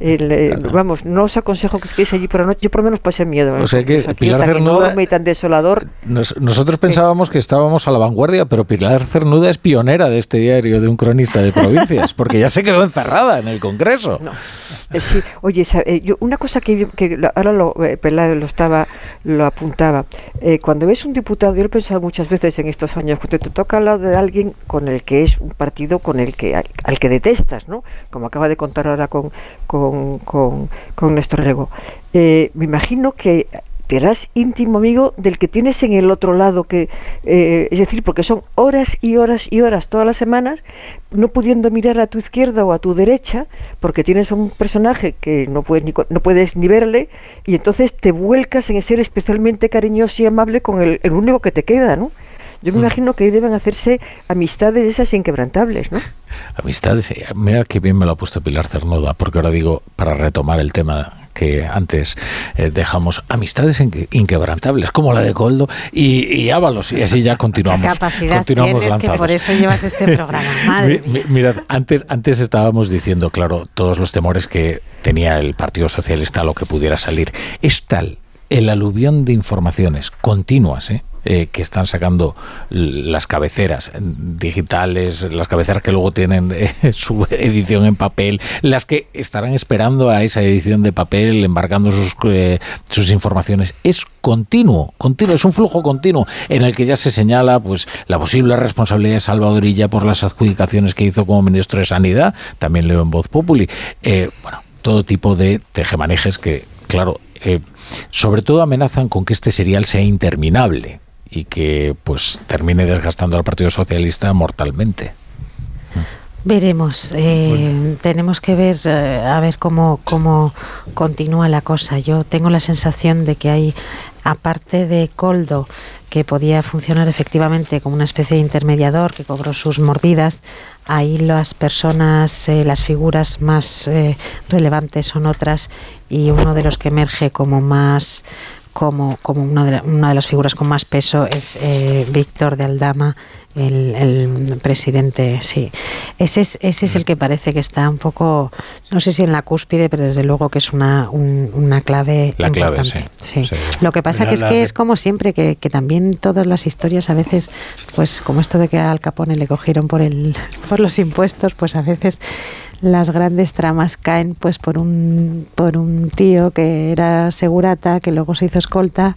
Eh, vamos, no os aconsejo que estéis allí por la noche, yo por lo menos pasé miedo. O sea que Pilar tan Cernuda... y tan desolador. nosotros pensábamos que estábamos a la vanguardia, pero Pilar Cernuda es pionera de este diario de un cronista de provincias, porque ya se quedó encerrada en el Congreso. Eh, sí, oye, eh, yo, una cosa que, ahora lo, lo estaba, lo apuntaba, cuando ves un diputado, yo lo he pensado muchas veces en estos años, cuando te toca de alguien con el que es un partido con el que al, que detestas, ¿no? Como acaba de contar ahora con, con, con, con Néstor Rego. Eh, me imagino que te harás íntimo amigo del que tienes en el otro lado, que eh, es decir, porque son horas y horas y horas todas las semanas, no pudiendo mirar a tu izquierda o a tu derecha, porque tienes un personaje que no puedes ni, no puedes ni verle, y entonces te vuelcas en ser especialmente cariñoso y amable con el, el único que te queda, ¿no? Yo me mm. imagino que ahí deben hacerse amistades esas inquebrantables, ¿no? Amistades, mira qué bien me lo ha puesto Pilar Cernuda, porque ahora digo, para retomar el tema que antes eh, dejamos amistades inquebrantables, como la de Coldo y, Ábalos, y así ya continuamos. ¿Qué capacidad tienes que por eso llevas este programa? Madre. mirad, antes, antes estábamos diciendo, claro, todos los temores que tenía el Partido Socialista a lo que pudiera salir. Es tal el aluvión de informaciones continuas, ¿eh? Eh, que están sacando las cabeceras digitales, las cabeceras que luego tienen eh, su edición en papel, las que estarán esperando a esa edición de papel, embarcando sus, eh, sus informaciones. Es continuo, continuo, es un flujo continuo en el que ya se señala pues la posible responsabilidad de Salvadorilla por las adjudicaciones que hizo como ministro de Sanidad, también leo en Voz Populi. bueno, todo tipo de tejemanejes que, claro, sobre todo amenazan con que este serial sea interminable y que pues termine desgastando al Partido Socialista mortalmente. Veremos, eh, tenemos que ver eh, a ver cómo, cómo continúa la cosa. Yo tengo la sensación de que hay, aparte de Coldo, que podía funcionar efectivamente como una especie de intermediador que cobró sus mordidas, ahí las personas, eh, las figuras más relevantes son otras y uno de los que emerge como más como, como una, de una de las figuras con más peso es eh, Víctor de Aldama, el, presidente, sí. Ese es, ese es el que parece que está un poco, no sé si en la cúspide, pero desde luego que es una, una clave la importante. sí, Lo que pasa que es que es como siempre, que, que, también todas las historias a veces, pues como esto de que Al Capone le cogieron por, el, por los impuestos, pues a veces las grandes tramas caen pues por un, por un tío que era segurata, que luego se hizo escolta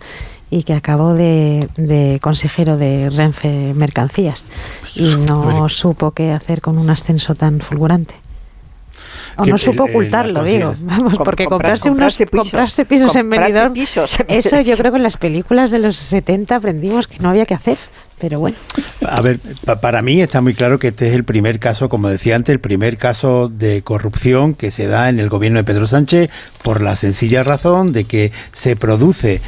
y que acabó de, consejero de Renfe Mercancías. Y no supo qué hacer con un ascenso tan fulgurante. O no supo ocultarlo, digo. Vamos, porque comprarse, unos, pisos, comprarse pisos en Benidorm, eso yo creo que en las películas de los 70 aprendimos que no había que hacer pero bueno. A ver, para mí está muy claro que este es el primer caso, como decía antes, el primer caso de corrupción que se da en el gobierno de Pedro Sánchez por la sencilla razón de que se produce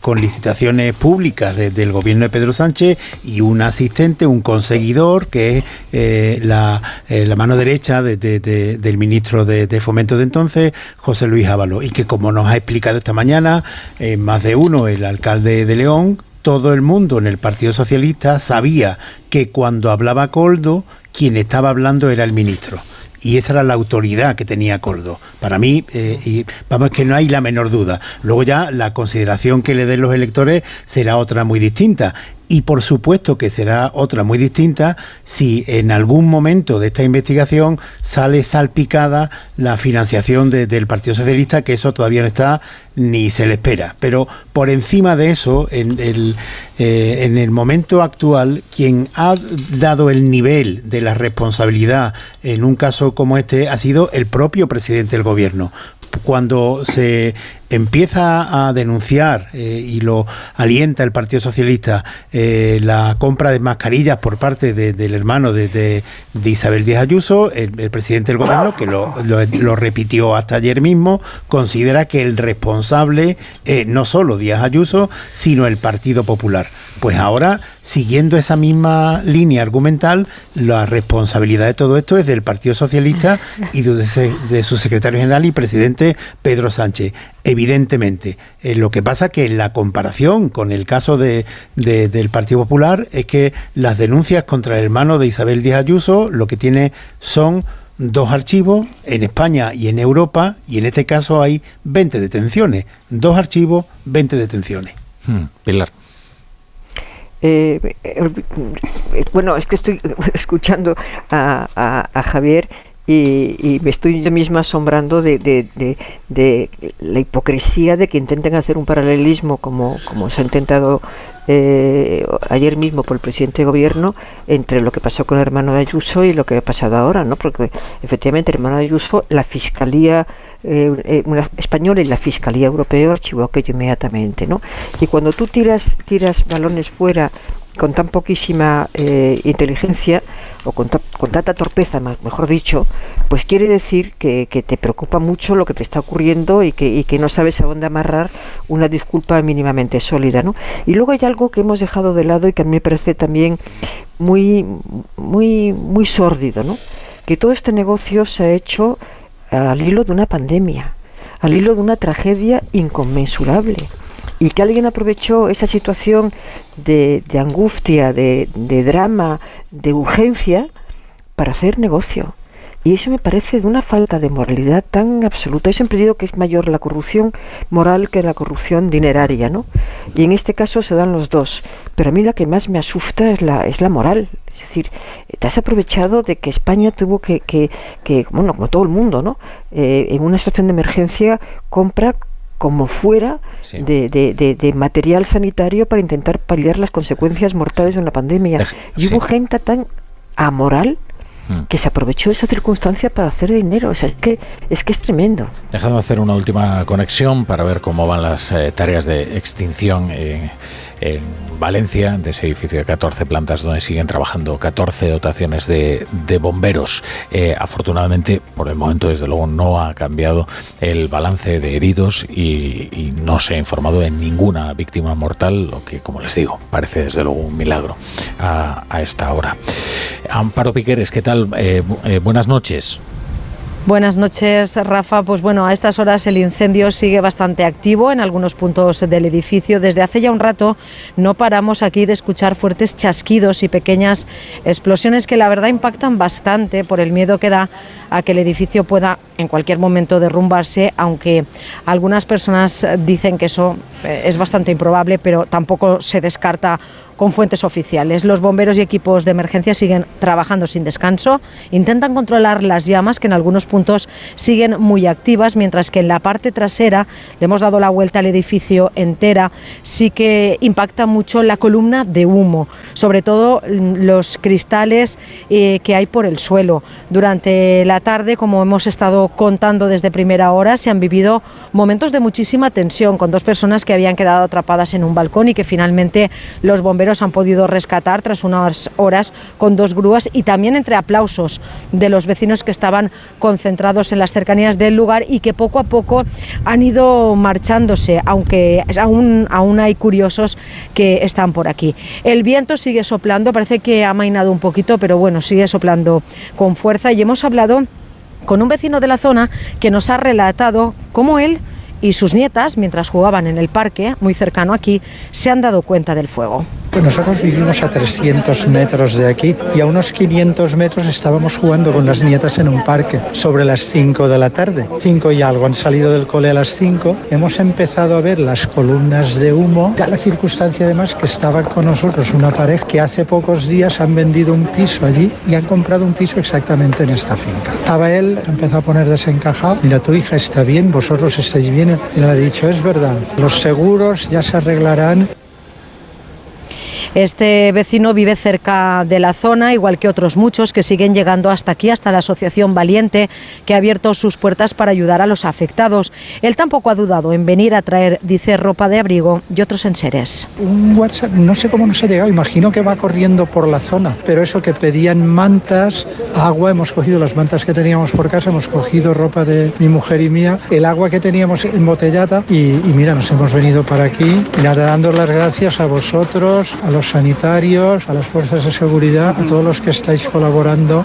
con licitaciones públicas del gobierno de Pedro Sánchez y un asistente, un conseguidor, que es eh, la, eh, la, mano derecha del ministro de, Fomento de entonces, José Luis Ábalo, y que como nos ha explicado esta mañana, eh, más de uno, el alcalde de León, todo el mundo en el Partido Socialista sabía que cuando hablaba Coldo, quien estaba hablando era el ministro. Y esa era la autoridad que tenía Coldo. Para mí, eh, y vamos, que no hay la menor duda. Luego ya la consideración que le den los electores será otra muy distinta y por supuesto que será otra muy distinta si en algún momento de esta investigación sale salpicada la financiación del Partido Socialista, que eso todavía no está ni se le espera. Pero por encima de eso, en el, eh, en el momento actual, quien ha dado el nivel de la responsabilidad en un caso como este ha sido el propio presidente del gobierno cuando se empieza a denunciar eh, y lo alienta el Partido Socialista eh, la compra de mascarillas por parte del hermano de, Isabel Díaz Ayuso, el, presidente del gobierno, que lo, repitió hasta ayer mismo, considera que el responsable es no solo Díaz Ayuso, sino el Partido Popular. Pues ahora, siguiendo esa misma línea argumental, la responsabilidad de todo esto es del Partido Socialista y de, su secretario general y presidente Pedro Sánchez. Evidentemente, eh, lo que pasa que en la comparación con el caso de, del Partido Popular es que las denuncias contra el hermano de Isabel Díaz Ayuso lo que tiene son dos archivos en España y en Europa y en este caso hay 20 detenciones. Dos archivos, 20 detenciones. Hmm, Pilar. Eh, eh, bueno, es que estoy escuchando a, Javier y, me estoy yo misma asombrando de, la hipocresía de que intenten hacer un paralelismo como, como se ha intentado eh, ayer mismo por el presidente de gobierno entre lo que pasó con el hermano de Ayuso y lo que ha pasado ahora, ¿no? Porque efectivamente el hermano de Ayuso, la fiscalía eh, eh española y la fiscalía europea archivó aquello inmediatamente, ¿no? Y cuando tú tiras tiras balones fuera con tan poquísima eh, inteligencia o con, tanta torpeza, mejor dicho, pues quiere decir que, te preocupa mucho lo que te está ocurriendo y que, no sabes a dónde amarrar una disculpa mínimamente sólida. ¿no? Y luego hay algo que hemos dejado de lado y que a mí me parece también muy, muy, muy sórdido, ¿no? que todo este negocio se ha hecho al hilo de una pandemia al hilo de una tragedia inconmensurable y que alguien aprovechó esa situación de, angustia, de, drama, de urgencia para hacer negocio. Y eso me parece de una falta de moralidad tan absoluta. He siempre digo que es mayor la corrupción moral que la corrupción dineraria, ¿no? Y en este caso se dan los dos. Pero a mí la que más me asusta es la, es la moral. Es decir, te has aprovechado de que España tuvo que, que, que bueno, como todo el mundo, ¿no? Eh, en una situación de emergencia compra como fuera de, de, material sanitario para intentar paliar las consecuencias mortales de una pandemia. y hubo gente tan amoral mm. que se aprovechó de esa circunstancia para hacer dinero. O sea, es que es que es tremendo. Dejadme hacer una última conexión para ver cómo van las eh, tareas de extinción en Valencia, de ese edificio de 14 plantas donde siguen trabajando 14 dotaciones de, bomberos. Eh, afortunadamente, por el momento, desde luego, no ha cambiado el balance de heridos y, no se ha informado de ninguna víctima mortal, lo que, como les digo, parece desde luego un milagro a, esta hora. Amparo Piqueres, ¿qué tal? Eh, eh, buenas noches. Buenas noches, Rafa. Pues bueno, a estas horas el incendio sigue bastante activo en algunos puntos del edificio. Desde hace ya un rato no paramos aquí de escuchar fuertes chasquidos y pequeñas explosiones que la verdad impactan bastante por el miedo que da a que el edificio pueda en cualquier momento derrumbarse, aunque algunas personas dicen que eso eh, es bastante improbable, pero tampoco se descarta con fuentes oficiales. Los bomberos y equipos de emergencia siguen trabajando sin descanso, intentan controlar las llamas que en algunos puntos siguen muy activas, mientras que en la parte trasera le hemos dado la vuelta al edificio entera, sí que impacta mucho la columna de humo, sobre todo los cristales eh, que hay por el suelo. Durante la tarde, como hemos estado contando desde primera hora, se han vivido momentos de muchísima tensión con dos personas que habían quedado atrapadas en un balcón y que finalmente los bomberos han podido rescatar tras unas horas con dos grúas y también entre aplausos de los vecinos que estaban concentrados en las cercanías del lugar y que poco a poco han ido marchándose, aunque aún, aún hay curiosos que están por aquí. El viento sigue soplando, parece que ha mainado un poquito, pero bueno, sigue soplando con fuerza y hemos hablado con un vecino de la zona que nos ha relatado cómo él y sus nietas, mientras jugaban en el parque, muy cercano aquí, se han dado cuenta del fuego. Nosotros vivimos a 300 metros de aquí y a unos 500 metros estábamos jugando con las nietas en un parque sobre las 5 de la tarde. 5 y algo, han salido del cole a las 5. Hemos empezado a ver las columnas de humo. Da la circunstancia además que estaba con nosotros una pareja que hace pocos días han vendido un piso allí y han comprado un piso exactamente en esta finca. Estaba él, empezó a poner desencajado. Mira, tu hija está bien, vosotros estáis bien. Y le ha dicho, es verdad, los seguros ya se arreglarán. Este vecino vive cerca de la zona, igual que otros muchos que siguen llegando hasta aquí, hasta la Asociación Valiente, que ha abierto sus puertas para ayudar a los afectados. Él tampoco ha dudado en venir a traer, dice, ropa de abrigo y otros enseres. Un WhatsApp, no sé cómo nos ha llegado, imagino que va corriendo por la zona, pero eso que pedían mantas, agua, hemos cogido las mantas que teníamos por casa, hemos cogido ropa de mi mujer y mía, el agua que teníamos embotellada y, y mira, nos hemos venido para aquí, dando las gracias a vosotros, a los sanitarios, a las fuerzas de seguridad, a todos los que estáis colaborando.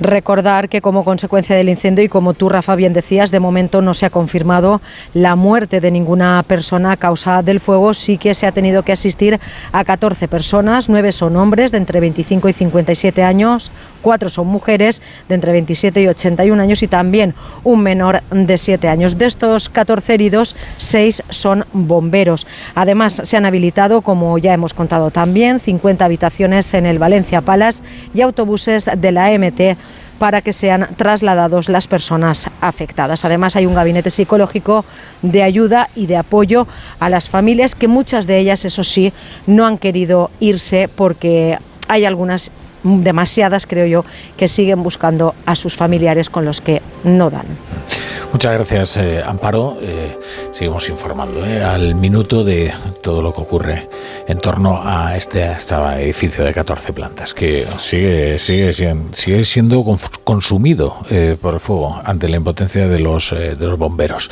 Recordar que como consecuencia del incendio y como tú, Rafa, bien decías, de momento no se ha confirmado la muerte de ninguna persona a causa del fuego. Sí que se ha tenido que asistir a 14 personas, 9 son hombres de entre 25 y 57 años, 4 son mujeres de entre 27 y 81 años y también un menor de 7 años. De estos 14 heridos, 6 son bomberos. Además, se han habilitado, como ya hemos contado también, 50 habitaciones en el Valencia Palace y autobuses de la MT para que sean trasladados las personas afectadas. Además, hay un gabinete psicológico de ayuda y de apoyo a las familias que muchas de ellas, eso sí, no han querido irse porque hay algunas demasiadas, creo yo, que siguen buscando a sus familiares con los que no dan. Muchas gracias, eh, Amparo. Eh, seguimos informando eh, al minuto de todo lo que ocurre en torno a este, edificio de 14 plantas, que sigue, sigue, sigue siendo consumido por el fuego ante la impotencia de los, de los bomberos.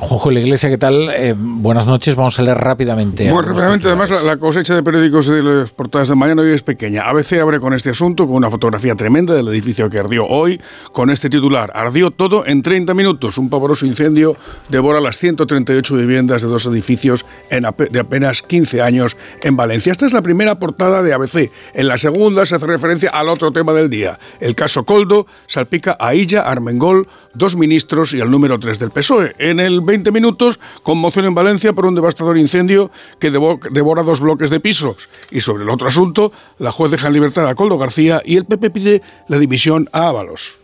Juanjo la Iglesia, ¿qué tal? buenas noches. Vamos a leer rápidamente. Muy rápidamente, además, la, cosecha de periódicos de las portadas de mañana hoy es pequeña. ABC abre con este asunto, con una fotografía tremenda del edificio que ardió hoy, con este titular: Ardió todo en 30 30 minutos, un pavoroso incendio devora las 138 viviendas de dos edificios en de apenas 15 años en Valencia. Esta es la primera portada de ABC. En la segunda se hace referencia al otro tema del día. El caso Coldo salpica a Illa, Armengol, dos ministros y al número 3 del PSOE. En el 20 minutos, conmoción en Valencia por un devastador incendio que devora dos bloques de pisos. Y sobre el otro asunto, la juez deja en libertad a Coldo García y el PP pide la dimisión a Ábalos.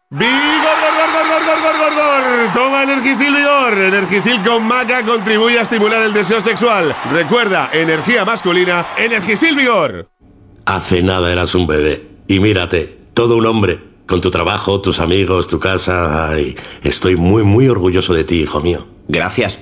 ¡Vigor, gor, gor, gor, gor, gor, gor, Toma Energisil Vigor. Energisil con maca contribuye a estimular el deseo sexual. Recuerda, energía masculina, Energisil Vigor. Hace nada eras un bebé. Y mírate, todo un hombre. Con tu trabajo, tus amigos, tu casa. Ay, estoy muy, muy orgulloso de ti, hijo mío. Gracias.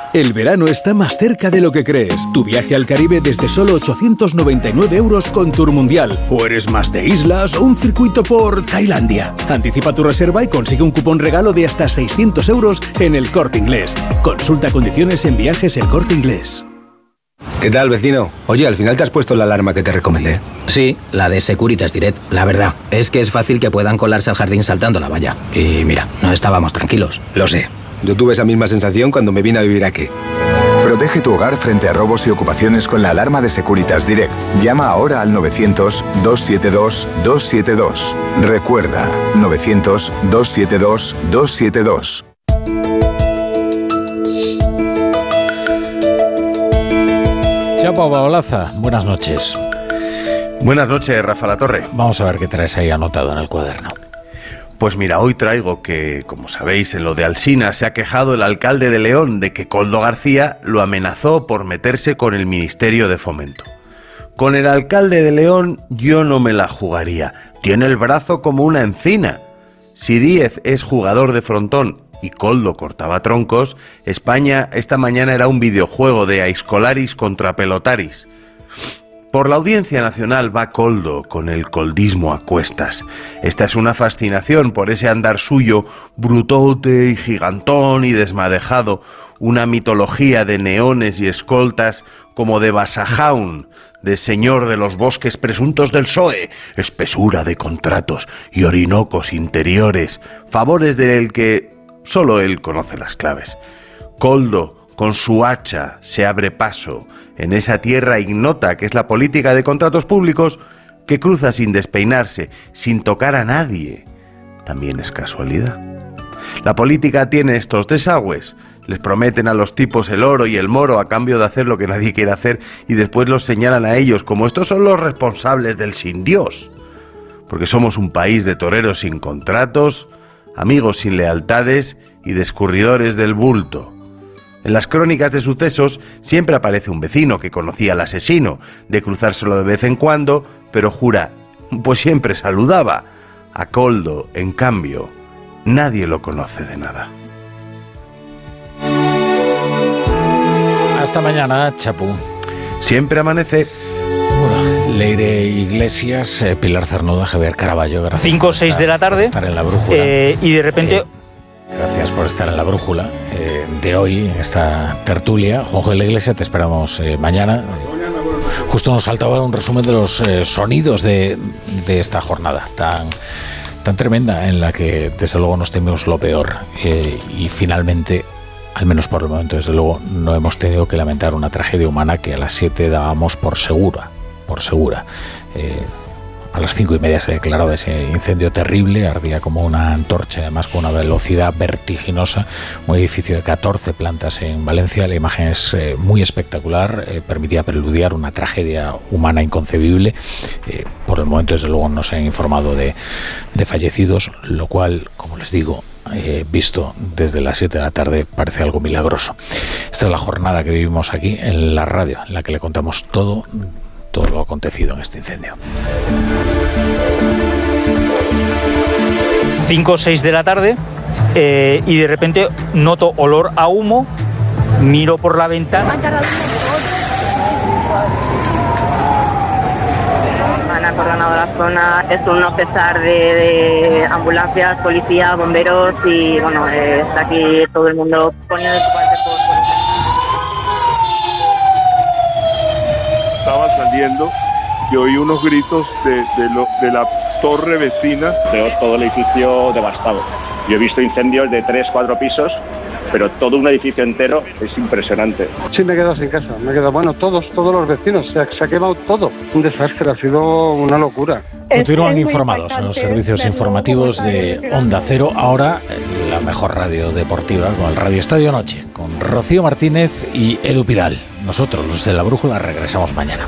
El verano está más cerca de lo que crees. Tu viaje al Caribe desde solo 899 euros con Tour Mundial. O eres más de islas o un circuito por Tailandia. Anticipa tu reserva y consigue un cupón regalo de hasta 600 euros en el corte inglés. Consulta condiciones en viajes el corte inglés. ¿Qué tal, vecino? Oye, al final te has puesto la alarma que te recomendé. Sí, la de Securitas Direct. La verdad, es que es fácil que puedan colarse al jardín saltando la valla. Y mira, no estábamos tranquilos. Lo sé. Yo tuve esa misma sensación cuando me vine a vivir aquí. Protege tu hogar frente a robos y ocupaciones con la alarma de Securitas Direct. Llama ahora al 900-272-272. Recuerda, 900-272-272. Chapa Baolaza, buenas noches. Buenas noches, Rafa La Torre. Vamos a ver qué traes ahí anotado en el cuaderno. Pues mira, hoy traigo que, como sabéis, en lo de Alsina se ha quejado el alcalde de León de que Coldo García lo amenazó por meterse con el Ministerio de Fomento. Con el alcalde de León yo no me la jugaría. Tiene el brazo como una encina. Si Díez es jugador de frontón y Coldo cortaba troncos, España esta mañana era un videojuego de Aiscolaris contra Pelotaris. Por la Audiencia Nacional va Coldo con el coldismo a cuestas. Esta es una fascinación por ese andar suyo, brutote y gigantón y desmadejado, una mitología de neones y escoltas como de Basajaun, de señor de los bosques presuntos del PSOE, espesura de contratos y orinocos interiores, favores del que solo él conoce las claves. Coldo, con su hacha, se abre paso, en esa tierra ignota que es la política de contratos públicos, que cruza sin despeinarse, sin tocar a nadie. También es casualidad. La política tiene estos desagües. Les prometen a los tipos el oro y el moro a cambio de hacer lo que nadie quiere hacer y después los señalan a ellos como estos son los responsables del sin Dios. Porque somos un país de toreros sin contratos, amigos sin lealtades y descurridores del bulto. En las crónicas de sucesos siempre aparece un vecino que conocía al asesino, de cruzárselo de vez en cuando, pero jura, pues siempre saludaba. A Coldo, en cambio, nadie lo conoce de nada. Hasta mañana, Chapu. Siempre amanece. Bueno, Leire Iglesias, eh, Pilar Cernuda, Javier Caraballo. 5 o 6 de la tarde. Estar en la brújula. Eh, y de repente. Eh, gracias por estar en la brújula eh, de hoy, en esta tertulia. Juanjo de la Iglesia, te esperamos eh, mañana. Justo nos saltaba un resumen de los eh, sonidos de, de esta jornada tan tan tremenda en la que desde luego nos tememos lo peor eh, y finalmente al menos por el momento, desde luego, no hemos tenido que lamentar una tragedia humana que a las 7 dábamos por segura, por segura. A las cinco y media se declaró ese incendio terrible, ardía como una antorcha, además con una velocidad vertiginosa, un edificio de 14 plantas en Valencia. La imagen es eh, muy espectacular, eh, permitía preludiar una tragedia humana inconcebible. Eh, por el momento, desde luego, no se han informado de, de fallecidos, lo cual, como les digo, visto desde las 7 de la tarde parece algo milagroso. Esta es la jornada que vivimos aquí en la radio, en la que le contamos todo, todo lo acontecido en este incendio. 5 o 6 de la tarde eh, y de repente noto olor a humo, miro por la ventana. Han acordonado la zona, es un no cesar de, de ambulancias, policía, bomberos y bueno, eh, está aquí todo el mundo poniendo de su parte por- estaba saliendo y oí unos gritos de, de lo- de la torre vecina. Veo todo el edificio devastado. Yo he visto incendios de 3, 4 pisos, pero todo un edificio entero es impresionante. Sí, me he quedado sin casa. Me he quedado, bueno, todos, todos los vecinos. Se ha, se ha quemado todo. Un desastre, ha sido una locura. Continúan informados en los servicios informativos de Onda Cero. Ahora la mejor radio deportiva con el Radio Estadio Noche, con Rocío Martínez y Edu Pidal. Nosotros, los de la Brújula, regresamos mañana.